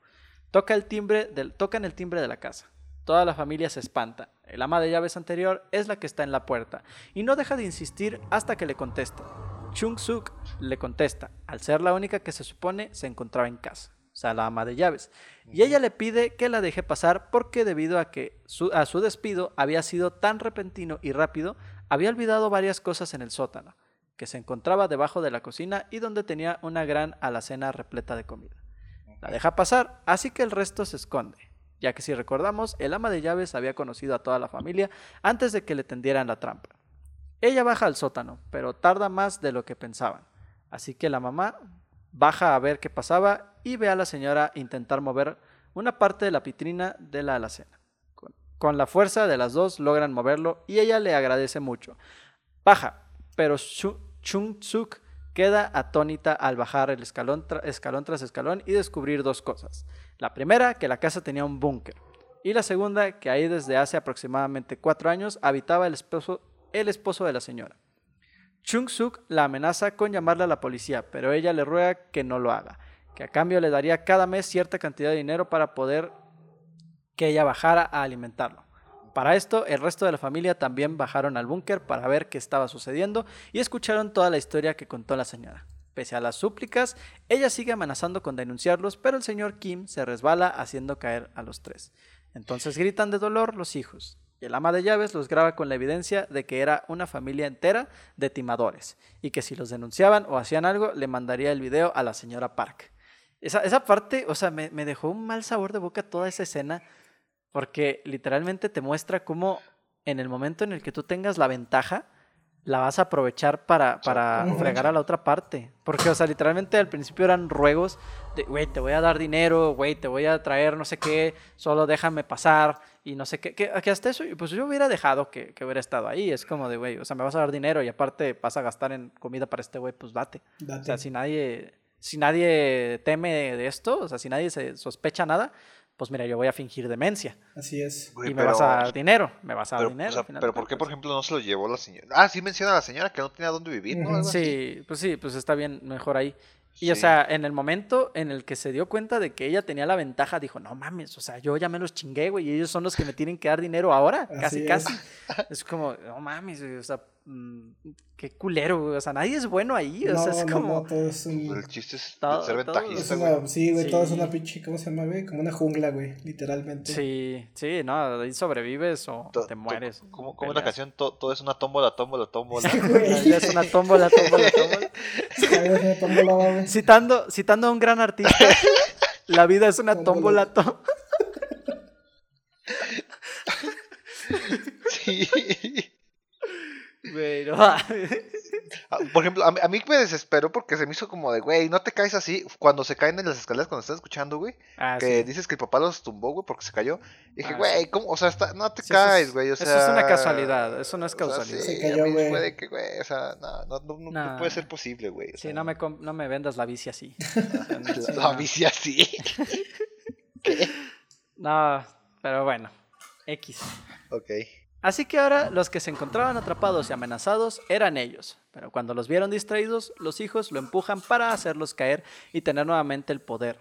Toca el timbre del, tocan el timbre de la casa. Toda la familia se espanta. El ama de llaves anterior es la que está en la puerta y no deja de insistir hasta que le contesta. Chung Suk le contesta, al ser la única que se supone se encontraba en casa, o sea, la ama de llaves. Y ella le pide que la deje pasar porque debido a que su, a su despido había sido tan repentino y rápido, había olvidado varias cosas en el sótano, que se encontraba debajo de la cocina y donde tenía una gran alacena repleta de comida. La deja pasar, así que el resto se esconde, ya que si recordamos, el ama de llaves había conocido a toda la familia antes de que le tendieran la trampa. Ella baja al sótano, pero tarda más de lo que pensaban, así que la mamá baja a ver qué pasaba y ve a la señora intentar mover una parte de la vitrina de la alacena. Con, la fuerza de las dos logran moverlo y ella le agradece mucho. Baja, pero Chu- Chung Suk queda atónita al bajar el escalón, tra- escalón tras escalón y descubrir dos cosas. La primera, que la casa tenía un búnker. Y la segunda, que ahí desde hace aproximadamente cuatro años habitaba el esposo, el esposo de la señora. Chung Suk la amenaza con llamarle a la policía, pero ella le ruega que no lo haga, que a cambio le daría cada mes cierta cantidad de dinero para poder que ella bajara a alimentarlo. Para esto, el resto de la familia también bajaron al búnker para ver qué estaba sucediendo y escucharon toda la historia que contó la señora. Pese a las súplicas, ella sigue amenazando con denunciarlos, pero el señor Kim se resbala haciendo caer a los tres. Entonces gritan de dolor los hijos, y el ama de llaves los graba con la evidencia de que era una familia entera de timadores, y que si los denunciaban o hacían algo, le mandaría el video a la señora Park. Esa, esa parte, o sea, me, me dejó un mal sabor de boca toda esa escena, porque literalmente te muestra cómo en el momento en el que tú tengas la ventaja, la vas a aprovechar para, para fregar a la otra parte. Porque, o sea, literalmente al principio eran ruegos de, güey, te voy a dar dinero, güey, te voy a traer no sé qué, solo déjame pasar y no sé qué. Que, que hasta eso, pues yo hubiera dejado que, que hubiera estado ahí. Es como de, güey, o sea, me vas a dar dinero y aparte vas a gastar en comida para este güey, pues date. Date. O sea, si nadie, si nadie teme de esto, o sea, si nadie se sospecha nada, pues mira, yo voy a fingir demencia. Así es. Güey, y me vas a dar dinero, me vas a dar Pero, dinero. o sea, al final pero ¿por qué, por ejemplo, no se lo llevó la señora? Ah, sí menciona a la señora que no tenía dónde vivir, ¿no? Así. Sí, pues sí, pues está bien, mejor ahí. Y o sea, en el momento en el que se dio cuenta de que ella tenía la ventaja, dijo, no mames, o sea, yo ya me los chingué, güey, y ellos son los que me tienen que dar dinero ahora, casi, casi. Es como, no mames, o sea, mm, qué culero, güey, o sea, nadie es bueno ahí, o no, sea, es no, como... no, todo es un... El chiste es Todo- ser todo es ventajista, una- güey. sí, güey, todo es Sí. una pinche, ¿cómo se llama, güey? Como una jungla, güey, literalmente. Sí, sí, no, ahí sobrevives o To- te to- mueres. ¿Cómo, cómo es la canción? To- Todo, es una tómbola, tómbola, tómbola. Sí, güey. Es una tómbola, tómbola, tómbola. Ay, güey, se me tomó la baba. Citando, citando a un gran artista, la vida es una tómbola, Tómbola. tó- Sí. Güey, no. Ah, Por ejemplo, a mí, a mí me desesperó porque se me hizo como de, güey, no te caes así. Cuando se caen en las escaleras, cuando estás escuchando, güey, Ah, que sí. dices que el papá los tumbó, güey, porque se cayó. Dije, Ah, güey, ¿cómo? O sea, está- no te Sí, caes, güey. O sea, eso es una casualidad, eso no es o sea, causalidad. sí, Se cayó, a mí güey. fue de que, güey, o sea, no, no, no, no puede ser posible, güey. o Sí, no me, no me vendas la bici así. Sí, La no. bici así. No, pero bueno, X. ok. Así que ahora los que se encontraban atrapados y amenazados eran ellos, pero cuando los vieron distraídos, los hijos lo empujan para hacerlos caer y tener nuevamente el poder.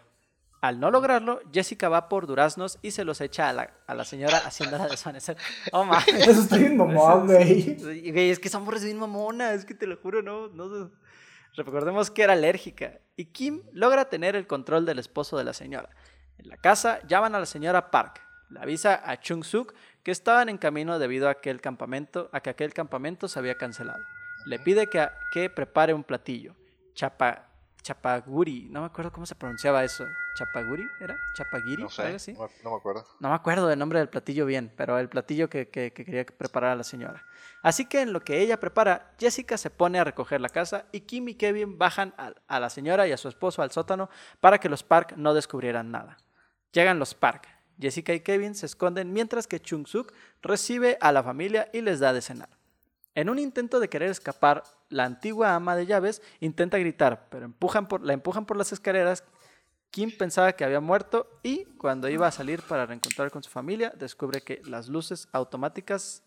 Al no lograrlo, Jessica va por duraznos y se los echa a la, a la señora haciéndola desvanecer. Oh, mames. Eso está bien mamón, güey. Es que es bien mamona, es que te lo juro, no, no. Recordemos que era alérgica. Y Kim logra tener el control del esposo de la señora. En la casa llaman a la señora Park. Le avisa a Chung Suk que estaban en camino debido a, aquel campamento, a que aquel campamento se había cancelado. Le pide que, que prepare un platillo. Chapa, chapaguri, no me acuerdo cómo se pronunciaba eso. ¿Chapaguri? ¿Era? ¿Chapagiri? No sé, Algo así. no, no me acuerdo. No me acuerdo del nombre del platillo bien, pero el platillo que, que- que quería preparar a la señora. Así que en lo que ella prepara, Jessica se pone a recoger la casa y Kim y Kevin bajan a, a la señora y a su esposo al sótano para que los Park no descubrieran nada. Llegan los Park. Jessica y Kevin se esconden mientras que Chung Suk recibe a la familia y les da de cenar. En un intento de querer escapar, la antigua ama de llaves intenta gritar, pero empujan por, la empujan por las escaleras Kim pensaba que había muerto y cuando iba a salir para reencontrar con su familia, descubre que las luces automáticas...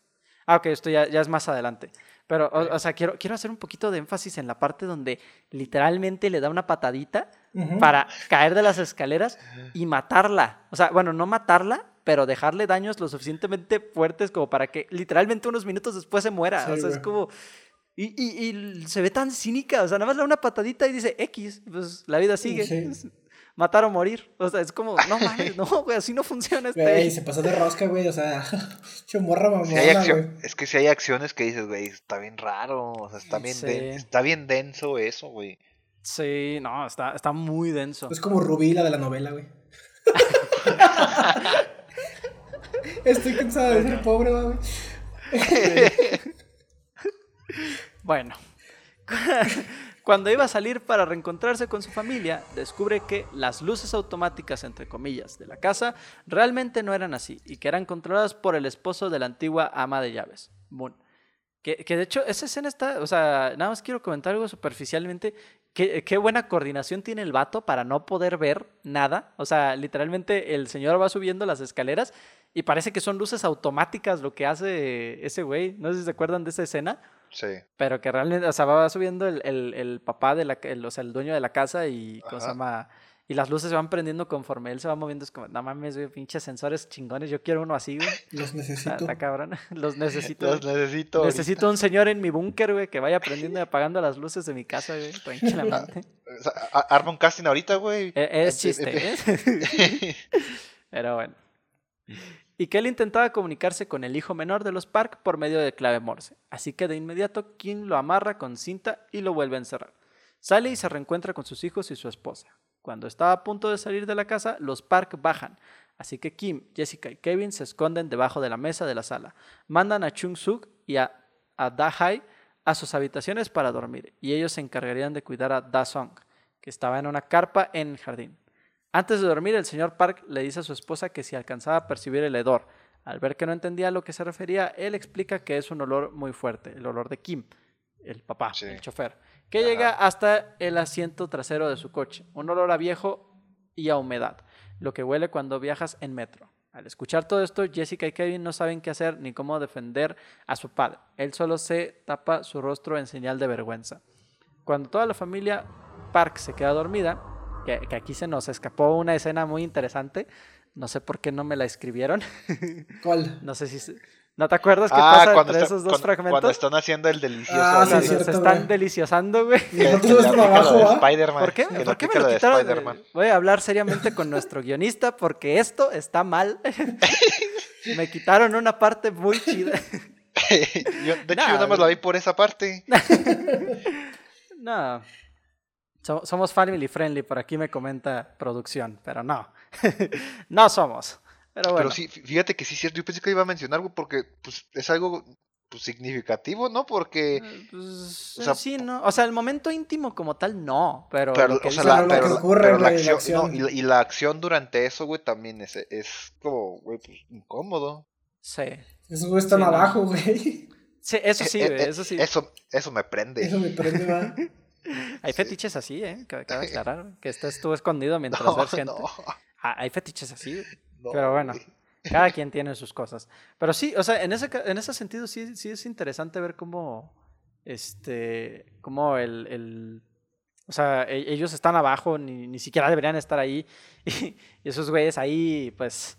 Ah, ok, esto ya, ya es más adelante. Pero, o, o sea, quiero, quiero hacer un poquito de énfasis en la parte donde literalmente le da una patadita Para caer de las escaleras y matarla. O sea, bueno, no matarla, pero dejarle daños lo suficientemente fuertes como para que literalmente unos minutos después se muera. Sí, o sea, es como... Y, y- y se ve tan cínica, o sea, nada más le da una patadita y dice X, pues la vida sigue. Sí. Matar o morir. O sea, es como, no mames, no, güey, así no funciona este. Güey, se pasó de rosca, güey. O sea, chumorra mamona, Si hay acción- güey. es que si hay acciones que dices, güey, está bien raro, o sea, está bien, Sí. den- está bien denso eso, güey. Sí, no, está, está muy denso. Es como Rubí, la de la novela, güey. Estoy cansada de ser pobre, güey. Bueno, cuando iba a salir para reencontrarse con su familia, descubre que las luces automáticas, entre comillas, de la casa realmente no eran así y que eran controladas por el esposo de la antigua ama de llaves, Moon. Que, que de hecho, esa escena está, o sea, nada más quiero comentar algo superficialmente. Qué, qué buena coordinación tiene el vato para no poder ver nada. O sea, literalmente el señor va subiendo las escaleras y parece que son luces automáticas lo que hace ese güey. No sé si se acuerdan de esa escena. Sí. Pero que realmente, o sea, va subiendo el, el- el papá de la, el, o sea, el dueño de la casa y, ¿cómo se llama? Y las luces se van prendiendo conforme él se va moviendo. Es como, no mames, güey, pinches sensores chingones. Yo quiero uno así, güey. Los necesito. está cabrón. Los necesito. Los necesito. ahorita. Necesito un señor en mi búnker, güey, que vaya prendiendo y apagando las luces de mi casa, güey, tranquilamente. Arma un casting ahorita, güey. E- Es Empe- chiste, empe- ¿eh? Pero bueno. Y que él intentaba comunicarse con el hijo menor de los Park por medio de clave Morse. Así que de inmediato Kim lo amarra con cinta y lo vuelve a encerrar. Sale y se reencuentra con sus hijos y su esposa. Cuando estaba a punto de salir de la casa, los Park bajan. Así que Kim, Jessica y Kevin se esconden debajo de la mesa de la sala. Mandan a Chung Suk y a, a Da Hai a sus habitaciones para dormir. Y ellos se encargarían de cuidar a Da Song, que estaba en una carpa en el jardín. Antes de dormir, el señor Park le dice a su esposa que si alcanzaba a percibir el hedor. Al ver que no entendía a lo que se refería, él explica que es un olor muy fuerte, el olor de Kim, el papá, Sí. el chofer, que llega hasta el asiento trasero de su coche, un olor a viejo y a humedad, lo que huele cuando viajas en metro. Al escuchar todo esto, Jessica y Kevin no saben qué hacer ni cómo defender a su padre. Él solo se tapa su rostro en señal de vergüenza. Cuando toda la familia Park se queda dormida, que, que aquí se nos escapó una escena muy interesante, no sé por qué no me la escribieron, ¿Cuál? no sé si... ¿No te acuerdas qué Ah, pasa cuando, entre está- esos dos cuando- fragmentos? cuando están haciendo el delicioso. Ah, sí, se- cierto, se están güey. deliciosando, güey. Spider-Man, ¿Por qué? que ¿Por qué me lo de quitaron? Voy a hablar seriamente con nuestro guionista porque esto está mal. me quitaron una parte muy chida. Yo- de hecho, yo nada más la vi por esa parte. No. So- somos family friendly, por aquí me comenta producción, pero no. no somos. Pero bueno. Pero sí, fí- fíjate que sí es cierto. Yo pensé que iba a mencionar algo porque pues, es algo pues, significativo, ¿no? Porque. Eh, pues, o sea, sí, ¿no? O sea, el momento íntimo como tal, no. Pero, Pero, lo que o sea, dice- la, lo que ocurre, pero la güey, la acción, no, acción. y, la, y la acción durante eso, güey, también es, es como, güey, pues incómodo. Sí. Esos güeyes están Sí, abajo, güey. Sí, eso sí, Eh, güey, eh, eso sí. Eso, eso me prende. Eso me prende, va. Hay fetiches así, ¿eh? Cabe cabe aclarar que estás tú escondido mientras No, ves gente. no, Ah, hay fetiches así, güey. No, Pero bueno. güey. Cada quien tiene sus cosas. Pero sí, o sea, en ese, en ese sentido sí, sí es interesante ver cómo, este, cómo el, el- o sea, e- ellos están abajo, ni, ni siquiera deberían estar ahí, y, y esos güeyes ahí, pues,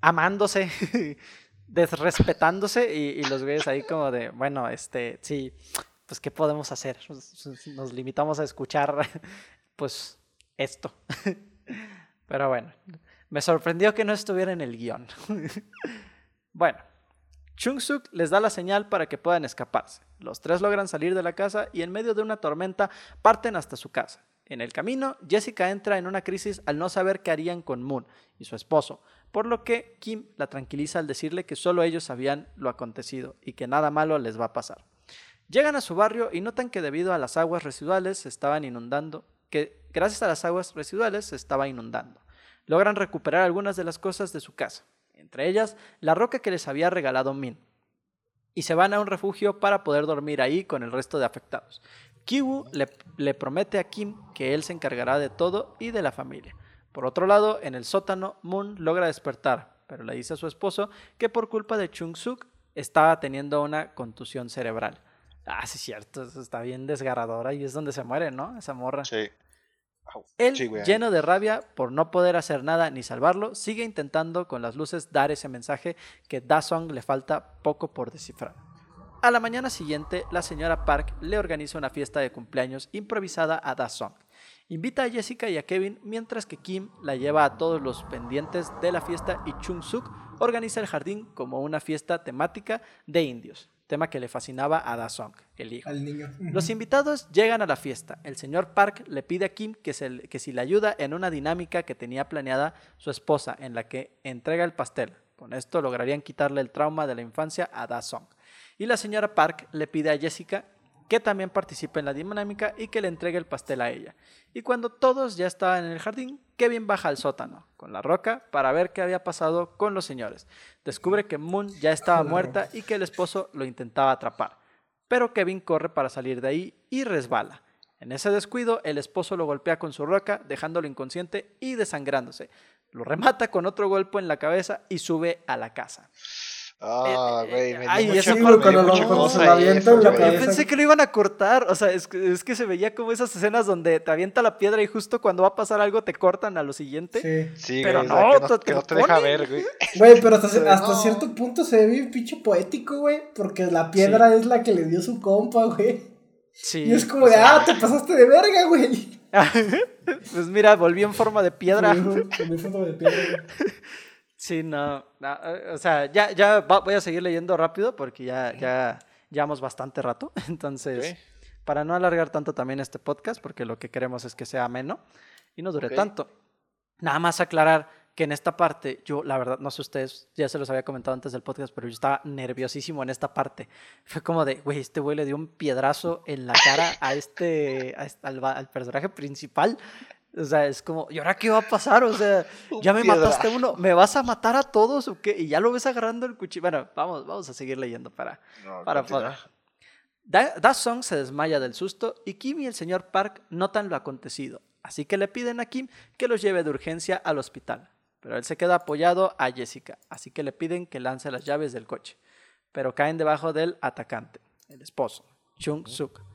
amándose, desrespetándose, y, y los güeyes ahí como de, bueno, este, sí, pues, ¿qué podemos hacer? Nos, nos limitamos a escuchar, pues, esto. Pero bueno, me sorprendió que no estuviera en el guion. bueno, Chung-suk les da la señal para que puedan escaparse. Los tres logran salir de la casa y en medio de una tormenta parten hasta su casa. En el camino, Jessica entra en una crisis al no saber qué harían con Moon y su esposo, por lo que Kim la tranquiliza al decirle que solo ellos sabían lo acontecido y que nada malo les va a pasar. Llegan a su barrio y notan que debido a las aguas residuales se estaban inundando, que gracias a las aguas residuales se estaba inundando. Logran recuperar algunas de las cosas de su casa, entre ellas la roca que les había regalado Min, y se van a un refugio para poder dormir ahí con el resto de afectados. Kiwu le, promete a Kim que él se encargará de todo y de la familia. Por otro lado, en el sótano, Moon logra despertar, pero le dice a su esposo que por culpa de Chung-suk estaba teniendo una contusión cerebral. Ah, sí, cierto, eso está bien desgarradora y es donde se muere, ¿no? Esa morra. Sí. Él, sí, lleno de rabia por no poder hacer nada ni salvarlo, sigue intentando con las luces dar ese mensaje que Dasong le falta poco por descifrar. A la mañana siguiente, la señora Park le organiza una fiesta de cumpleaños improvisada a Dasong. Invita a Jessica y a Kevin, mientras que Kim la lleva a todos los pendientes de la fiesta y Chung Suk organiza el jardín como una fiesta temática de indios, tema que le fascinaba a Dasong, el hijo. Al niño. Los invitados llegan a la fiesta. El señor Park le pide a Kim que, se- que si le ayuda en una dinámica que tenía planeada su esposa, en la que entrega el pastel. Con esto lograrían quitarle el trauma de la infancia a Da Song. Y la señora Park le pide a Jessica que también participe en la dinámica y que le entregue el pastel a ella. Y cuando todos ya estaban en el jardín, Kevin baja al sótano con la roca para ver qué había pasado con los señores. Descubre que Moon ya estaba muerta y que el esposo lo intentaba atrapar pero Kevin corre para salir de ahí y resbala. En ese descuido, el esposo lo golpea con su roca, dejándolo inconsciente y desangrándose. Lo remata con otro golpe en la cabeza y sube a la casa. Ah, Eh, güey, me dio ay, me parte- dio cuando lo- mucha cuando cosa se la ahí, avienta en la güey. Yo cabeza. pensé que lo iban a cortar, o sea, es que, es que se veía como esas escenas donde te avienta la piedra y justo cuando va a pasar algo te cortan a lo siguiente. Sí. Sí, Pero güey, o no, sea, que no, te- que no te te deja ver, güey. Güey, pero hasta, hasta No. cierto punto se ve bien pinche poético, güey. Porque la piedra es la que le dio su compa, güey. Sí. Y es como o de, sea, ah, te pasaste de verga, güey. pues mira, volvió en forma de piedra. Con mi foto de piedra, güey. Sí, no, no, o sea, ya, ya voy a seguir leyendo rápido porque ya, ya llevamos bastante rato. Entonces, Ok. para no alargar tanto también este podcast, porque lo que queremos es que sea ameno y no dure Ok. tanto. Nada más aclarar que en esta parte, yo la verdad, no sé ustedes, ya se los había comentado antes del podcast, pero yo estaba nerviosísimo en esta parte. Fue como de, güey, este güey le dio un piedrazo en la cara a este, a este- al, al personaje principal. O sea, es como, ¿y ahora qué va a pasar? O sea, ya me mataste uno, ¿me vas a matar a todos o qué? Y ya lo ves agarrando el cuchillo. Bueno, vamos, vamos a seguir leyendo para, No, para poder. Da, Da Song se desmaya del susto y Kim y el señor Park notan lo acontecido, así que le piden a Kim que los lleve de urgencia al hospital. Pero él se queda apoyado a Jessica, así que le piden que lance las llaves del coche, pero caen debajo del atacante, el esposo, Chung Suk.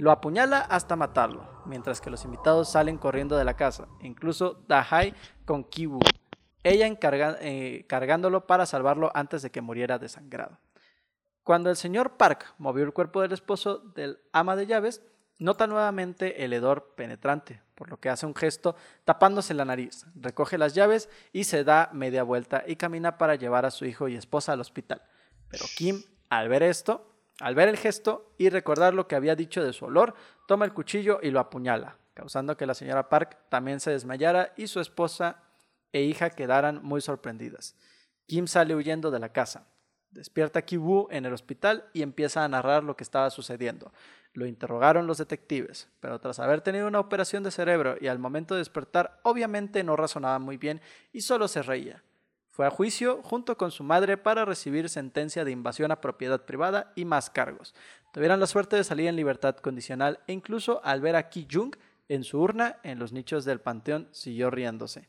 Lo apuñala hasta matarlo, mientras que los invitados salen corriendo de la casa, incluso Dahai con Kiwu, ella encarga- eh, cargándolo para salvarlo antes de que muriera desangrado. Cuando el señor Park movió el cuerpo del esposo del ama de llaves, nota nuevamente el hedor penetrante, por lo que hace un gesto tapándose la nariz, recoge las llaves y se da media vuelta y camina para llevar a su hijo y esposa al hospital. Pero Kim, al ver esto, al ver el gesto y recordar lo que había dicho de su olor, toma el cuchillo y lo apuñala, causando que la señora Park también se desmayara y su esposa e hija quedaran muy sorprendidas. Kim sale huyendo de la casa. Despierta Kibu en el hospital y empieza a narrar lo que estaba sucediendo. Lo interrogaron los detectives, pero tras haber tenido una operación de cerebro y al momento de despertar, obviamente no razonaba muy bien y solo se reía. Fue a juicio junto con su madre para recibir sentencia de invasión a propiedad privada y más cargos. Tuvieron la suerte de salir en libertad condicional e incluso al ver a Ki Jung en su urna en los nichos del panteón siguió riéndose.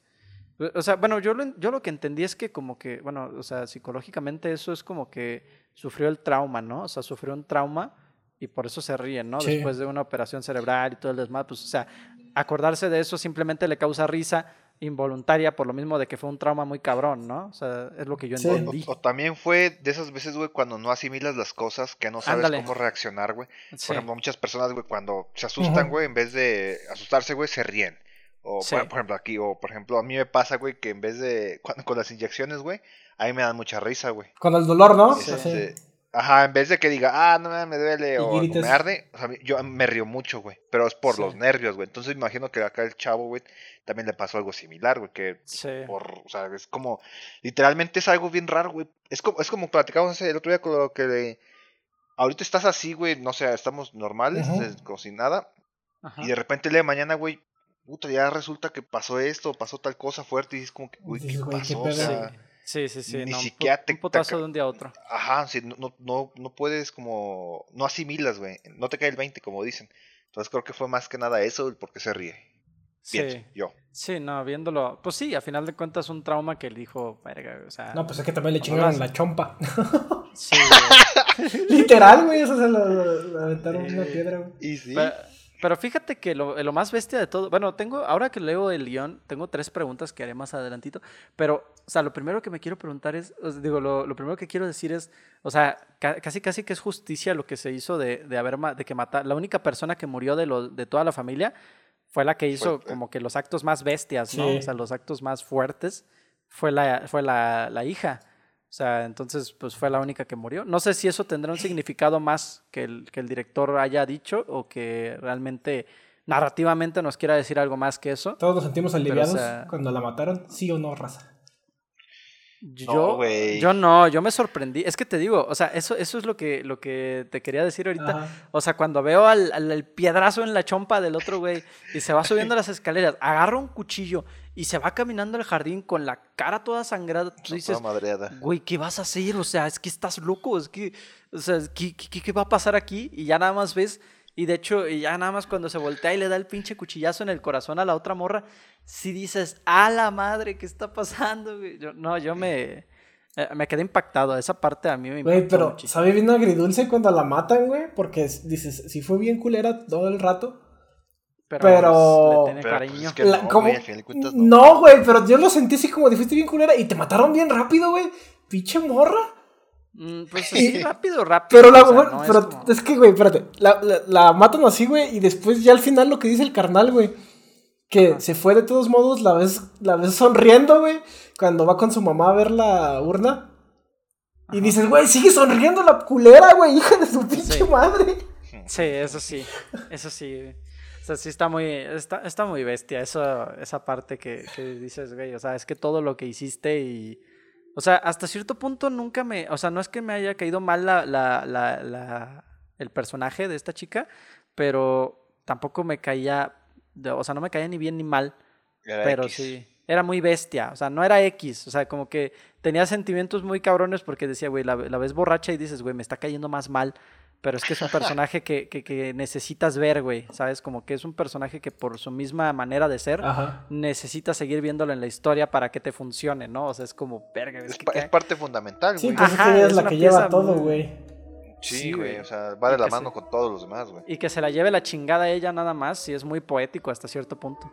O sea, bueno, yo lo, yo lo que entendí es que como que, bueno, o sea, psicológicamente eso es como que sufrió el trauma, ¿no? O sea, sufrió un trauma y por eso se ríen, ¿no? Después de una operación cerebral y todo el desmadre, pues, o sea, acordarse de eso simplemente le causa risa involuntaria por lo mismo de que fue un trauma muy cabrón, ¿no? O sea, es lo que yo entendí. O, también fue de esas veces, güey, cuando no asimilas las cosas, que no sabes cómo reaccionar, güey. Por ejemplo, muchas personas, güey, cuando se asustan, güey, en vez de asustarse, güey, se ríen. O por, ejemplo aquí, o por ejemplo a mí me pasa, güey, que en vez de, con las inyecciones, güey, a mí me dan mucha risa, güey. Con el dolor, ¿no? Sí, sí. Ajá, en vez de que diga, ah, no me duele o, me arde, o sea, yo me río mucho, güey. Pero es por los nervios, güey. Entonces imagino que acá el chavo, güey, también le pasó algo similar, güey. Que por, o sea, es como, literalmente es algo bien raro, güey. Es como, es como platicamos el otro día con lo que le, ahorita estás así, güey, no sé, estamos normales, como sin nada. Y de repente le mañana, güey, puta, ya resulta que pasó esto, pasó tal cosa fuerte y es como que, güey, ¿qué pasó? o sea, Sí, sí, sí. Ni siquiera te. Un potazo de un día a otro. Ajá, sí, no, no, no puedes como. No asimilas, güey. No te cae el 20, como dicen. Entonces creo que fue más que nada eso el por qué se ríe. sí. yo. Sí, no, viéndolo. Pues sí, a final de cuentas, un trauma que él dijo, verga, o sea. No, pues es que también le chingaron la chompa. sí, Literal, güey, eso se lo, aventaron una piedra, güey. Y sí. Pero fíjate que lo, lo, más bestia de todo, bueno, tengo, ahora que leo el guion, tengo tres preguntas que haré más adelantito, pero, o sea, lo primero que me quiero preguntar es, digo, lo, lo, primero que quiero decir es, o sea, casi casi que es justicia lo que se hizo de, de haber, de que matar, la única persona que murió de, lo, de toda la familia fue la que hizo como que los actos más bestias, ¿no? O sea, los actos más fuertes, fue la, fue la, la hija. O sea, entonces, pues fue la única que murió. No sé si eso tendrá un significado más que el, que el director haya dicho o que realmente narrativamente nos quiera decir algo más que eso. Todos nos sentimos aliviados cuando la mataron, sí o no, raza. Yo, no, yo no, yo me sorprendí. Es que te digo, o sea, eso, eso es lo que, lo que te quería decir ahorita. O sea, cuando veo al, al, piedrazo en la chompa del otro güey y se va subiendo las escaleras, agarra un cuchillo y se va caminando al jardín con la cara toda sangrada. Tú dices, güey, ¿qué vas a hacer? O sea, es que estás loco, es que, o sea, ¿qué, qué, qué va a pasar aquí? Y ya nada más ves y de hecho, ya nada más cuando se voltea y le da el pinche cuchillazo en el corazón a la otra morra, si dices, a la madre, ¿qué está pasando? Yo, no, yo me, eh, me quedé impactado. Esa parte a mí me Güey, pero sabe bien agridulce cuando la matan, güey, porque dices, si fue bien culera todo el rato. Pero, le tiene cariño. no, güey, pero yo lo sentí así como dijiste bien culera y te mataron bien rápido, güey. Pinche morra. Mm, pues así rápido, rápido. Pero, la, pero es, que, güey, espérate. La, la, matan así, güey, y después ya al final lo que dice el carnal, güey. Que se fue de todos modos, la vez, la vez sonriendo, güey. Cuando va con su mamá a ver la urna. Y dices, güey, sigue sonriendo la culera, güey, hija de su pinche madre. Sí, eso sí. Eso sí. O sea, sí está muy, está, está muy bestia eso, esa parte que, que dices, güey. O sea, es que todo lo que hiciste y o sea, hasta cierto punto nunca me. O sea, no es que me haya caído mal la, la, la, el personaje de esta chica, pero tampoco me caía. O sea, no me caía ni bien ni mal. pero sí. Era muy bestia. O sea, no era X. O sea, como que tenía sentimientos muy cabrones porque decía, güey, la, la ves borracha y dices, güey, me está cayendo más mal pero es que es un personaje que, que, que, necesitas ver, güey, ¿sabes? Como que es un personaje que por su misma manera de ser, necesitas seguir viéndolo en la historia para que te funcione, ¿no? O sea, es como, verga. Es, es, parte fundamental, güey. Sí, pues es, la que lleva todo, güey. Sí, güey, o sea, va de la mano con todos los demás, güey. Y que se la lleve la chingada a ella nada más, y es muy poético hasta cierto punto.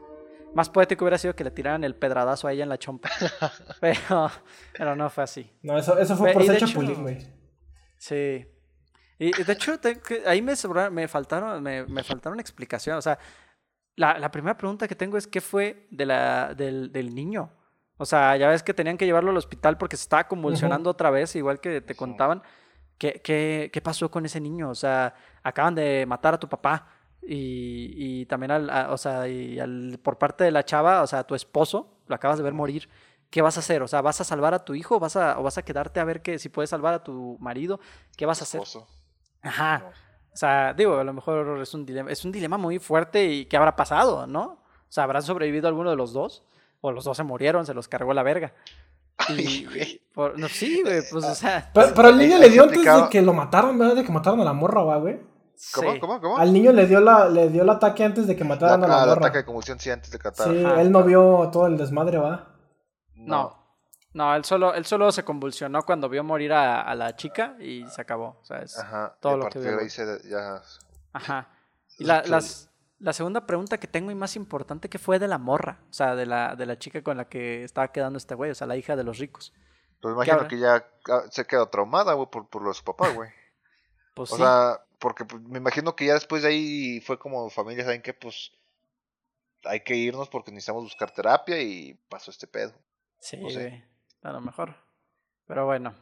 Más poético hubiera sido que le tiraran el pedradazo a ella en la chompa. pero, pero no fue así. No, eso, eso fue por ser chapulín, güey. Sí. Y de hecho, ahí me, me faltaron, me, me, faltaron explicaciones. O sea, la, la, primera pregunta que tengo es: ¿qué fue de la, del, del, niño? O sea, ya ves que tenían que llevarlo al hospital porque se estaba convulsionando otra vez, igual que te contaban. ¿Qué, qué, qué pasó con ese niño? O sea, acaban de matar a tu papá. Y, y también al, o sea, y al, por parte de la chava, o sea, tu esposo, lo acabas de ver morir. ¿qué vas a hacer? O sea, ¿vas a salvar a tu hijo o vas a, o vas a quedarte a ver que si puedes salvar a tu marido? ¿Qué vas a hacer? Esposo. Ajá. O sea, digo, a lo mejor es un dilema, es un dilema muy fuerte y ¿qué habrá pasado, no? O sea, ¿habrán sobrevivido alguno de los dos? O los dos se murieron, se los cargó la verga. Ay, Y, güey. por- no, sí, güey, pues, o sea, Pero, pero al niño le dio antes de que lo mataron, ¿verdad? De que mataron a la morra, va, güey. ¿Cómo? sí. ¿Cómo? ¿Cómo? Al niño le dio la, le dio el ataque antes de que La- mataran a ah, la el morra. ataque de convulsión sí antes de catar. Sí, Ajá. él no vio todo el desmadre, va. No. No, él solo, él solo se convulsionó cuando vio morir a, a la chica y se acabó. O sea, es- Ajá. todo lo que vio, de güey. ahí se ya. Ajá. Y la, las- la segunda pregunta que tengo y más importante, que fue de la morra? O sea, de la, de la chica con la que estaba quedando este güey, o sea, la hija de los ricos. Pues imagino que ya ah, se quedó traumada, güey, por, por lo de su papá, güey. Pues O sí. sea, porque pues, me imagino que ya después de ahí fue como familia, ¿saben qué? Pues hay que irnos porque necesitamos buscar terapia y pasó este pedo. Sí, No sé. A lo mejor. Pero bueno.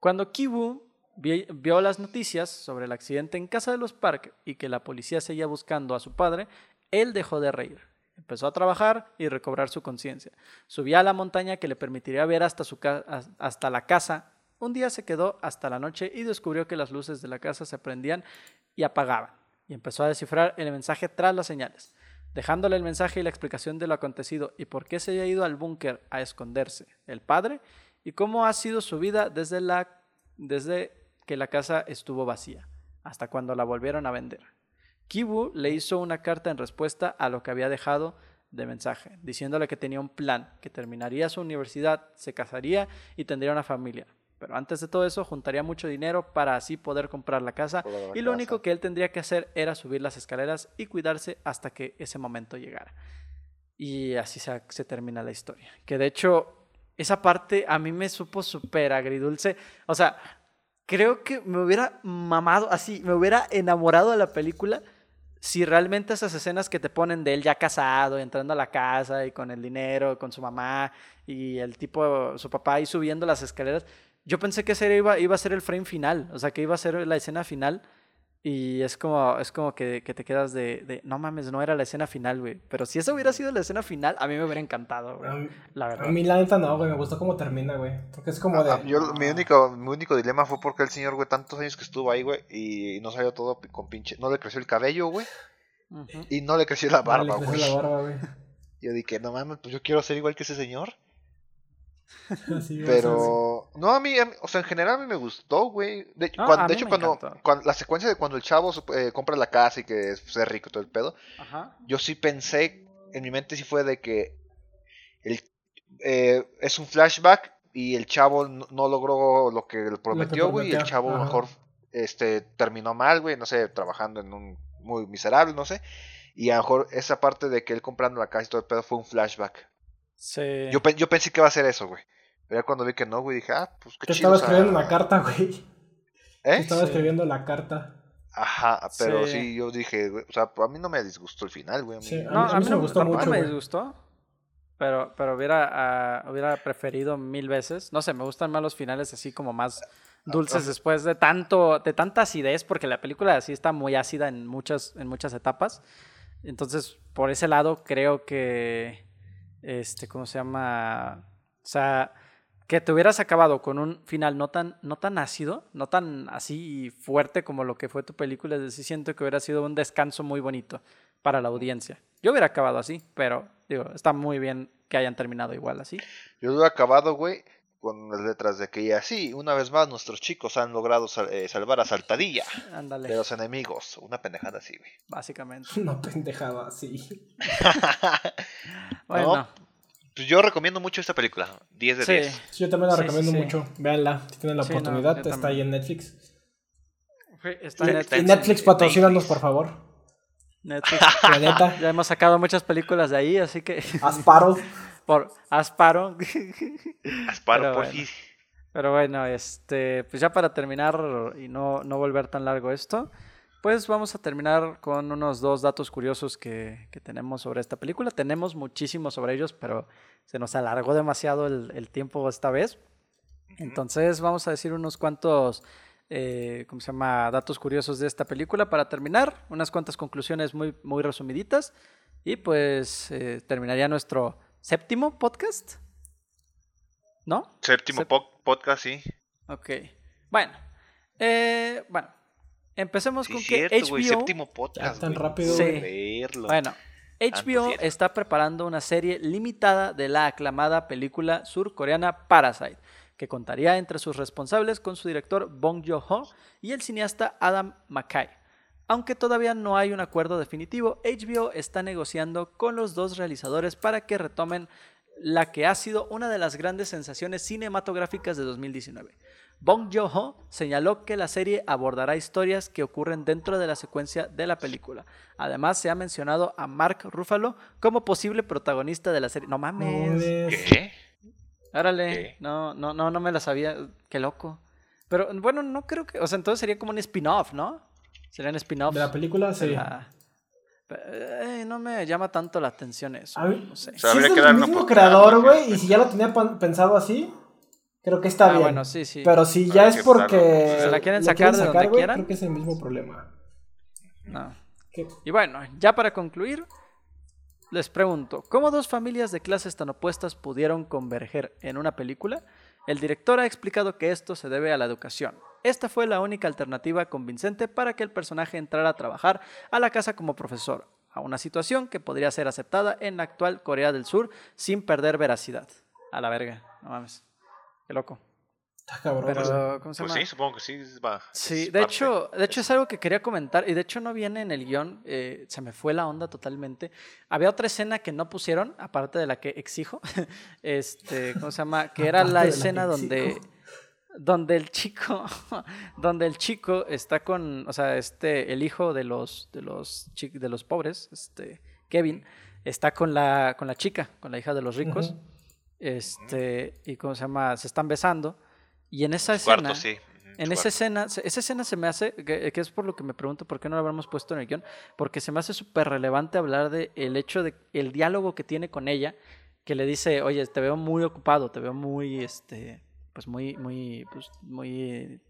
Cuando Kibu vi- vio las noticias sobre el accidente en casa de los Park y que la policía seguía buscando a su padre, él dejó de reír. Empezó a trabajar y recobrar su conciencia. Subía a la montaña que le permitiría ver hasta, su hasta la casa. Un día se quedó hasta la noche y descubrió que las luces de la casa se prendían y apagaban. Y empezó a descifrar el mensaje tras las señales dejándole el mensaje y la explicación de lo acontecido y por qué se había ido al búnker a esconderse el padre y cómo ha sido su vida desde, la, desde que la casa estuvo vacía hasta cuando la volvieron a vender. Kibu le hizo una carta en respuesta a lo que había dejado de mensaje, diciéndole que tenía un plan, que terminaría su universidad, se casaría y tendría una familia. Pero antes de todo eso, juntaría mucho dinero para así poder comprar la casa la y lo casa. único que él tendría que hacer era subir las escaleras y cuidarse hasta que ese momento llegara. Y así se, se termina la historia. Que de hecho, esa parte a mí me supo súper agridulce. O sea, creo que me hubiera mamado así, me hubiera enamorado de la película si realmente esas escenas que te ponen de él ya casado, entrando a la casa y con el dinero, con su mamá y el tipo, su papá ahí subiendo las escaleras, yo pensé que ese iba, iba a ser el frame final, o sea, que iba a ser la escena final. Y es como, es como que, que te quedas de, de, no mames, no era la escena final, güey. Pero si esa hubiera sido la escena final, a mí me hubiera encantado, A güey. La a verdad. mí la neta no, güey. Me gustó cómo termina, güey. Porque es como de. Ah, yo, mi, único, mi único dilema fue porque el señor, güey, tantos años que estuvo ahí, güey, y no salió todo con pinche. No le creció el cabello, güey, y no le creció la Ah, le barba, creció güey. la barba, güey. Yo dije, no mames, pues yo quiero ser igual que ese señor. Pero, no, a mí, a mí- o sea, en general a mí me gustó, güey. De, No, cuan- a de mí hecho, me cuando, la secuencia de cuando el chavo eh, compra la casa y que es, es rico y todo el pedo, Ajá. yo sí pensé, en mi mente sí fue de que el, eh, es un flashback y el chavo no, no logró lo que le prometió, güey, y el chavo ajá. mejor este, terminó mal, güey, no sé, trabajando en un muy miserable, no sé. Y a lo mejor esa parte de que él comprando la casa y todo el pedo fue un flashback. Sí. Yo, pe- yo pensé que iba a ser eso, güey. Pero ya cuando vi que no, güey, dije, ah, pues qué Te chido. estaba escribiendo una carta, güey. Te ¿Eh? estaba Sí. escribiendo la carta. Ajá, pero Sí. sí. yo dije, güey, o sea, a mí no me disgustó el final, güey. a mí- Sí, No, a mí- a mí sí me gustó mucho, me güey. disgustó. Pero, pero hubiera, ah, hubiera preferido mil veces. No sé, me gustan más los finales así como más dulces después de tanto, de tanta acidez, porque la película así está muy ácida en muchas, en muchas etapas. Entonces, por ese lado, creo que este, ¿cómo se llama? O sea, que te hubieras acabado con un final no tan, no tan ácido, no tan así fuerte como lo que fue tu película, es decir, siento que hubiera sido un descanso muy bonito para la audiencia. Yo hubiera acabado así, pero digo, está muy bien que hayan terminado igual así. Yo he acabado, güey, con las letras de que ya sí, una vez más nuestros chicos han logrado sal- eh, salvar a Saltadilla Ándale, de los enemigos. Una pendejada así, güey. básicamente. Una pendejada así. Bueno, Pues yo recomiendo mucho esta película. 10 de sí. 10. Sí, yo también la Sí, recomiendo sí, sí. mucho. Véanla, si tienen la Sí, no, oportunidad. está ahí en Netflix. Está en Y- Netflix. y Netflix patrocínanos, por favor. Netflix. La neta. Ya hemos sacado muchas películas de ahí, así que Asparo. Por Asparo. Asparo, Pero por bueno. fin. Pero bueno, este, pues ya para terminar y no, no volver tan largo esto, pues vamos a terminar con unos dos datos curiosos que, que tenemos sobre esta película. Tenemos muchísimos sobre ellos, pero se nos alargó demasiado el, el tiempo esta vez. Entonces vamos a decir unos cuantos, eh, ¿cómo se llama? Datos curiosos de esta película para terminar, unas cuantas conclusiones muy, muy resumiditas y pues eh, terminaría nuestro séptimo podcast. ¿No? Séptimo Sep- po- podcast, sí. Ok. Bueno. Eh, bueno. Empecemos Sí, con cierto, que güey. HBO... Séptimo podcast. Ya tan rápido, Sí. Verlo. Bueno, HBO está preparando una serie limitada de la aclamada película surcoreana Parasite, que contaría entre sus responsables con su director Bong Joon-ho y el cineasta Adam McKay. Aunque todavía no hay un acuerdo definitivo, HBO está negociando con los dos realizadores para que retomen la que ha sido una de las grandes sensaciones cinematográficas de 2019. Bong Joon-ho señaló que la serie abordará historias que ocurren dentro de la secuencia de la película. Además, se ha mencionado a Mark Ruffalo como posible protagonista de la serie. No mames. ¿Qué? Órale. ¿Qué? No, no, no, no me la sabía. Qué loco. Pero bueno, no creo que. O sea, entonces sería como un spin-off, ¿no? Serían spin-offs. De la película, sí. la- Eh, no me llama tanto la atención eso. A mí- No sé. O sea, si es que una mismo creador, güey. y si ya lo tenía pensado así, creo que está Ah, bien. bueno, sí, sí. Pero si ya es que porque. Si la quieren sacar de donde güey, quieran. creo que es el mismo problema. No. ¿Qué? Y bueno, ya para concluir, les pregunto, ¿cómo dos familias de clases tan opuestas pudieron converger en una película? El director ha explicado que esto se debe a la educación. Esta fue la única alternativa convincente para que el personaje entrara a trabajar a la casa como profesor, a una situación que podría ser aceptada en la actual Corea del Sur sin perder veracidad. A la verga, no mames. Qué loco. Está cabrón. Pero, ¿cómo se Pues sí, supongo que sí. va, Sí, de parte. hecho, de hecho es algo que quería comentar y de hecho no viene en el guion, eh, se me fue la onda totalmente. Había otra escena que no pusieron, aparte de la que exijo, este, ¿cómo se llama? Que era la de la que escena donde, exijo. Donde el chico, donde el chico está con, o sea, este, el hijo de los, de los, de los pobres, este, Kevin, está con la, con la chica, con la hija de los ricos, este, y ¿cómo se llama? Se están besando y en esa escena... Cuarto, sí. En esa escena, se- esa escena se me hace, que, que es por lo que me pregunto por qué no lo habremos puesto en el guion, porque se me hace súper relevante hablar de el hecho de el diálogo que tiene con ella, que le dice, oye, te veo muy ocupado, te veo muy, este, pues muy, muy, pues muy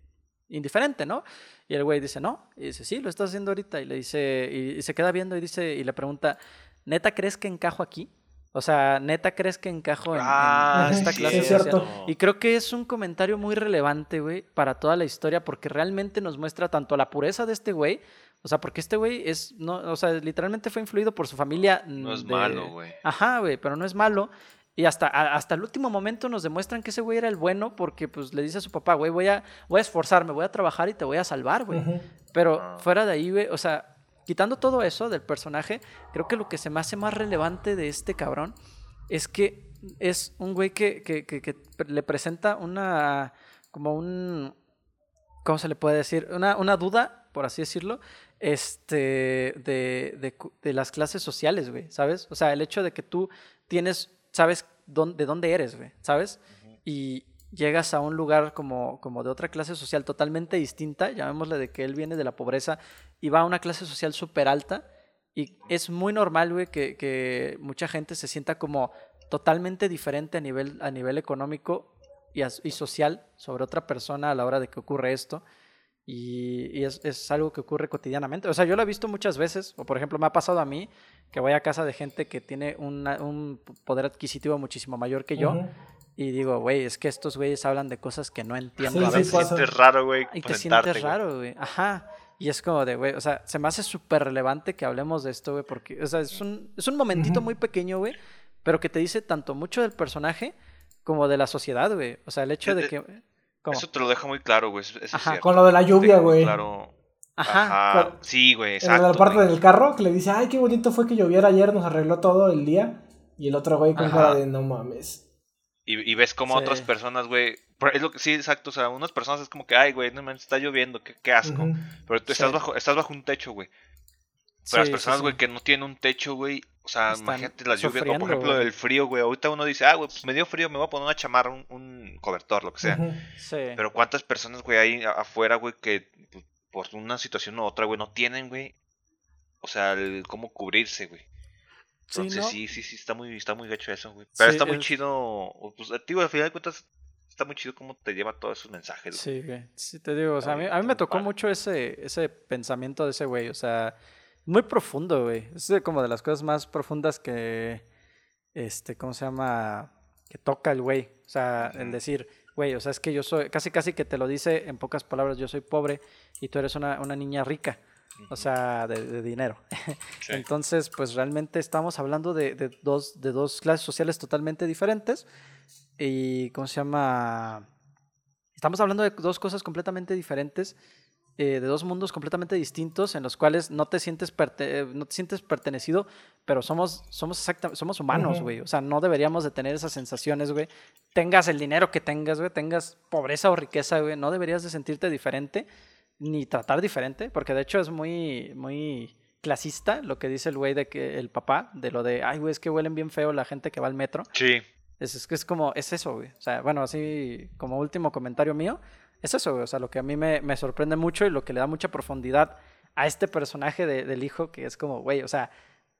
indiferente, ¿no? Y el güey dice, no, y dice, sí, lo estás haciendo ahorita, y le dice, y, y se queda viendo y dice, y le pregunta, ¿neta crees que encajo aquí? O sea, ¿neta crees que encajo en, Ah, esta sí, clase es social?" cierto. Y creo que es un comentario muy relevante, güey, para toda la historia, porque realmente nos muestra tanto la pureza de este güey, o sea, porque este güey es, no, o sea, literalmente fue influido por su familia. No es de- malo, güey. Ajá, güey, pero no es malo. Y hasta, a- hasta el último momento nos demuestran que ese güey era el bueno porque pues le dice a su papá, güey, voy a, voy a esforzarme, voy a trabajar y te voy a salvar, güey. Pero Ah. fuera de ahí, güey, o sea, quitando todo eso del personaje, creo que lo que se me hace más relevante de este cabrón es que es un güey que, que, que- que le presenta una, como un, ¿cómo se le puede decir? Una, una duda, por así decirlo, este, de, de de las clases sociales, güey, ¿sabes? O sea, el hecho de que tú tienes, sabes dónde, de dónde eres, güey, ¿sabes? Y llegas a un lugar como, como de otra clase social totalmente distinta, llamémosle de que él viene de la pobreza y va a una clase social súper alta y es muy normal, güey, que, que mucha gente se sienta como totalmente diferente a nivel, a nivel económico y, as- y social sobre otra persona a la hora de que ocurre esto. Y, y es, es algo que ocurre cotidianamente. O sea, yo lo he visto muchas veces, o por ejemplo, me ha pasado a mí que voy a casa de gente que tiene una- un poder adquisitivo muchísimo mayor que yo. Y digo, güey, es que estos güeyes hablan de cosas que no entiendo Sí, a sí veces veces. pasa. sientes raro, güey. Y te sientes raro, güey. Ajá. Y es como de, güey, o sea, se me hace súper relevante que hablemos de esto, güey, porque, o sea, es un, es un momentito muy pequeño, güey, pero que te dice tanto mucho del personaje como de la sociedad, güey. O sea, el hecho de que... ¿cómo? Eso te lo deja muy claro, güey. Eso, eso es Ajá. Con lo de la lluvia, güey. Claro. Ajá. Sí, güey, En exacto. la parte güey. del carro que le dice, ay, qué bonito fue que lloviera ayer, nos arregló todo el día. Y el otro güey con cara de no mames. Y, y ves como Sí. otras personas, güey. Es lo que sí, exacto. O sea, unas personas es como que, ay, güey, no manches, está lloviendo, qué, qué asco. Pero tú estás Sí. bajo, estás bajo un techo, güey. Sí, Pero las personas, güey, que no tienen un techo, güey. O sea, Están imagínate la lluvia. O por ejemplo, güey. el frío, güey. Ahorita uno dice, ah, güey, pues me dio frío, me voy a poner una chamarra, un, un cobertor, lo que sea. Sí. Pero cuántas personas, güey, hay afuera, güey, que pues, por una situación u otra, güey, no tienen, güey. O sea, el cómo cubrirse, güey. Sí, Entonces ¿no? sí, sí, sí, está muy, está muy gacho eso, güey. Pero Sí, está muy es- chido. Pues, tío, al final de cuentas, está muy chido cómo te lleva todos esos mensajes, güey. Sí, güey. Sí, te digo, o sea, a mí, a mí me tocó mucho ese, ese pensamiento de ese güey, o sea, muy profundo, güey. Es como de las cosas más profundas que, este, ¿cómo se llama? que toca el güey. O sea, el decir, güey, o sea, es que yo soy, casi casi que te lo dice en pocas palabras, yo soy pobre y tú eres una, una niña rica. O sea, de, de dinero. Sí. Entonces, pues realmente estamos hablando de, de dos, de dos clases sociales totalmente diferentes. Y, ¿cómo se llama? Estamos hablando de dos cosas completamente diferentes, eh, de dos mundos completamente distintos en los cuales no te sientes, perte- eh, no te sientes pertenecido, pero somos, somos, exacta- somos humanos, güey. O sea, no deberíamos de tener esas sensaciones, güey. Tengas el dinero que tengas, güey, tengas pobreza o riqueza, güey, no deberías de sentirte diferente ni tratar diferente, porque de hecho es muy, muy clasista lo que dice el güey de que el papá, de lo de, ay, güey, es que huelen bien feo la gente que va al metro. Sí. Es, es que es como, es eso, güey. O sea, bueno, así como último comentario mío, es eso, güey. O sea, lo que a mí me, me sorprende mucho y lo que le da mucha profundidad a este personaje de- del hijo, que es como, güey, o sea,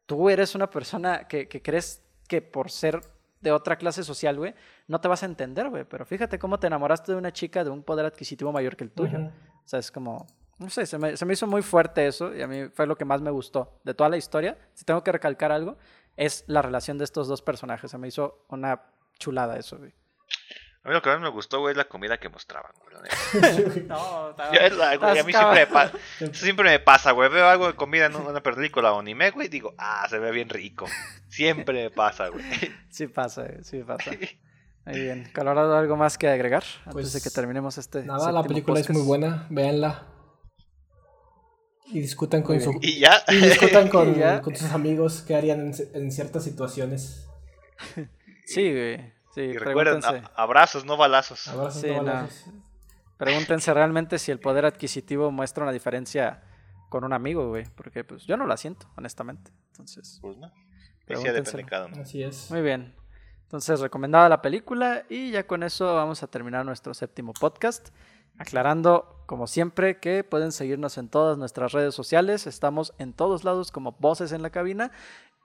tú eres una persona que, que crees que por ser de otra clase social, güey, no te vas a entender, güey. Pero fíjate cómo te enamoraste de una chica de un poder adquisitivo mayor que el tuyo. O sea, es como, no sé, se me, se me hizo muy fuerte eso y a mí fue lo que más me gustó de toda la historia. Si tengo que recalcar algo, es la relación de estos dos personajes. Se me hizo una chulada eso, güey. A mí lo que más me gustó, güey, es la comida que mostraban, güey. No, Yo, es la- güey, a mí siempre me, pa- siempre me pasa, güey. Veo algo de comida en una película o anime, güey, y digo, ah, se ve bien rico. Siempre me pasa, güey. Sí pasa, güey, sí pasa. Muy bien. Colorado, ¿algo más que agregar antes Pues, de que terminemos este Nada, la película es muy buena, véanla. Y discutan con Muy su bien. Y ya. y discutan con, Y ya. con sus amigos qué harían en, en ciertas situaciones. Sí, güey. Sí, Y recuerden, abrazos, no balazos. Abrazos, Sí, no no. balazos. Pregúntense realmente si el poder adquisitivo muestra una diferencia con un amigo, güey. Porque pues yo no la siento, honestamente. Entonces, Pues no. Depende cada uno. Así es. muy bien. Entonces, recomendada la película y ya con eso vamos a terminar nuestro séptimo podcast. Aclarando, como siempre, que pueden seguirnos en todas nuestras redes sociales. Estamos en todos lados como Voces en la Cabina.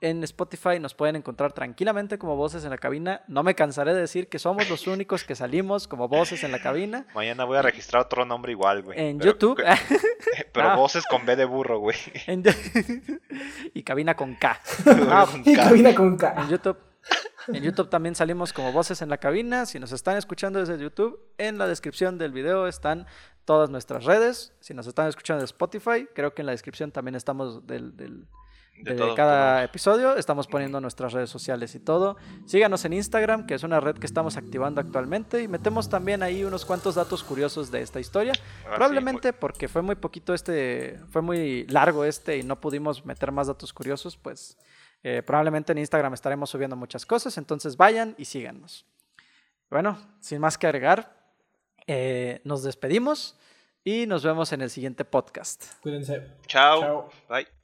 En Spotify nos pueden encontrar tranquilamente como Voces en la Cabina. No me cansaré de decir que somos los únicos que salimos como Voces en la Cabina. Mañana voy a registrar otro nombre igual, güey. En Pero- YouTube. Pero Ah. voces con B de burro, güey. En- y cabina con K. Ah, Y cabina con K. En YouTube. En YouTube también salimos como voces en la cabina. Si nos están escuchando desde YouTube, en la descripción del video están todas nuestras redes. Si nos están escuchando de Spotify, creo que en la descripción también estamos del, del- De de todo, cada todo. episodio. Estamos poniendo nuestras redes sociales y todo. Síganos en Instagram, que es una red que estamos activando actualmente. Y metemos también ahí unos cuantos datos curiosos de esta historia. Ah, sí, Probablemente porque fue muy poquito este, fue muy largo este y no pudimos meter más datos curiosos, pues eh, probablemente en Instagram estaremos subiendo muchas cosas, entonces vayan y síganos. Bueno, sin más que agregar, eh, nos despedimos y nos vemos en el siguiente podcast. Cuídense. Chao. Chao. Bye.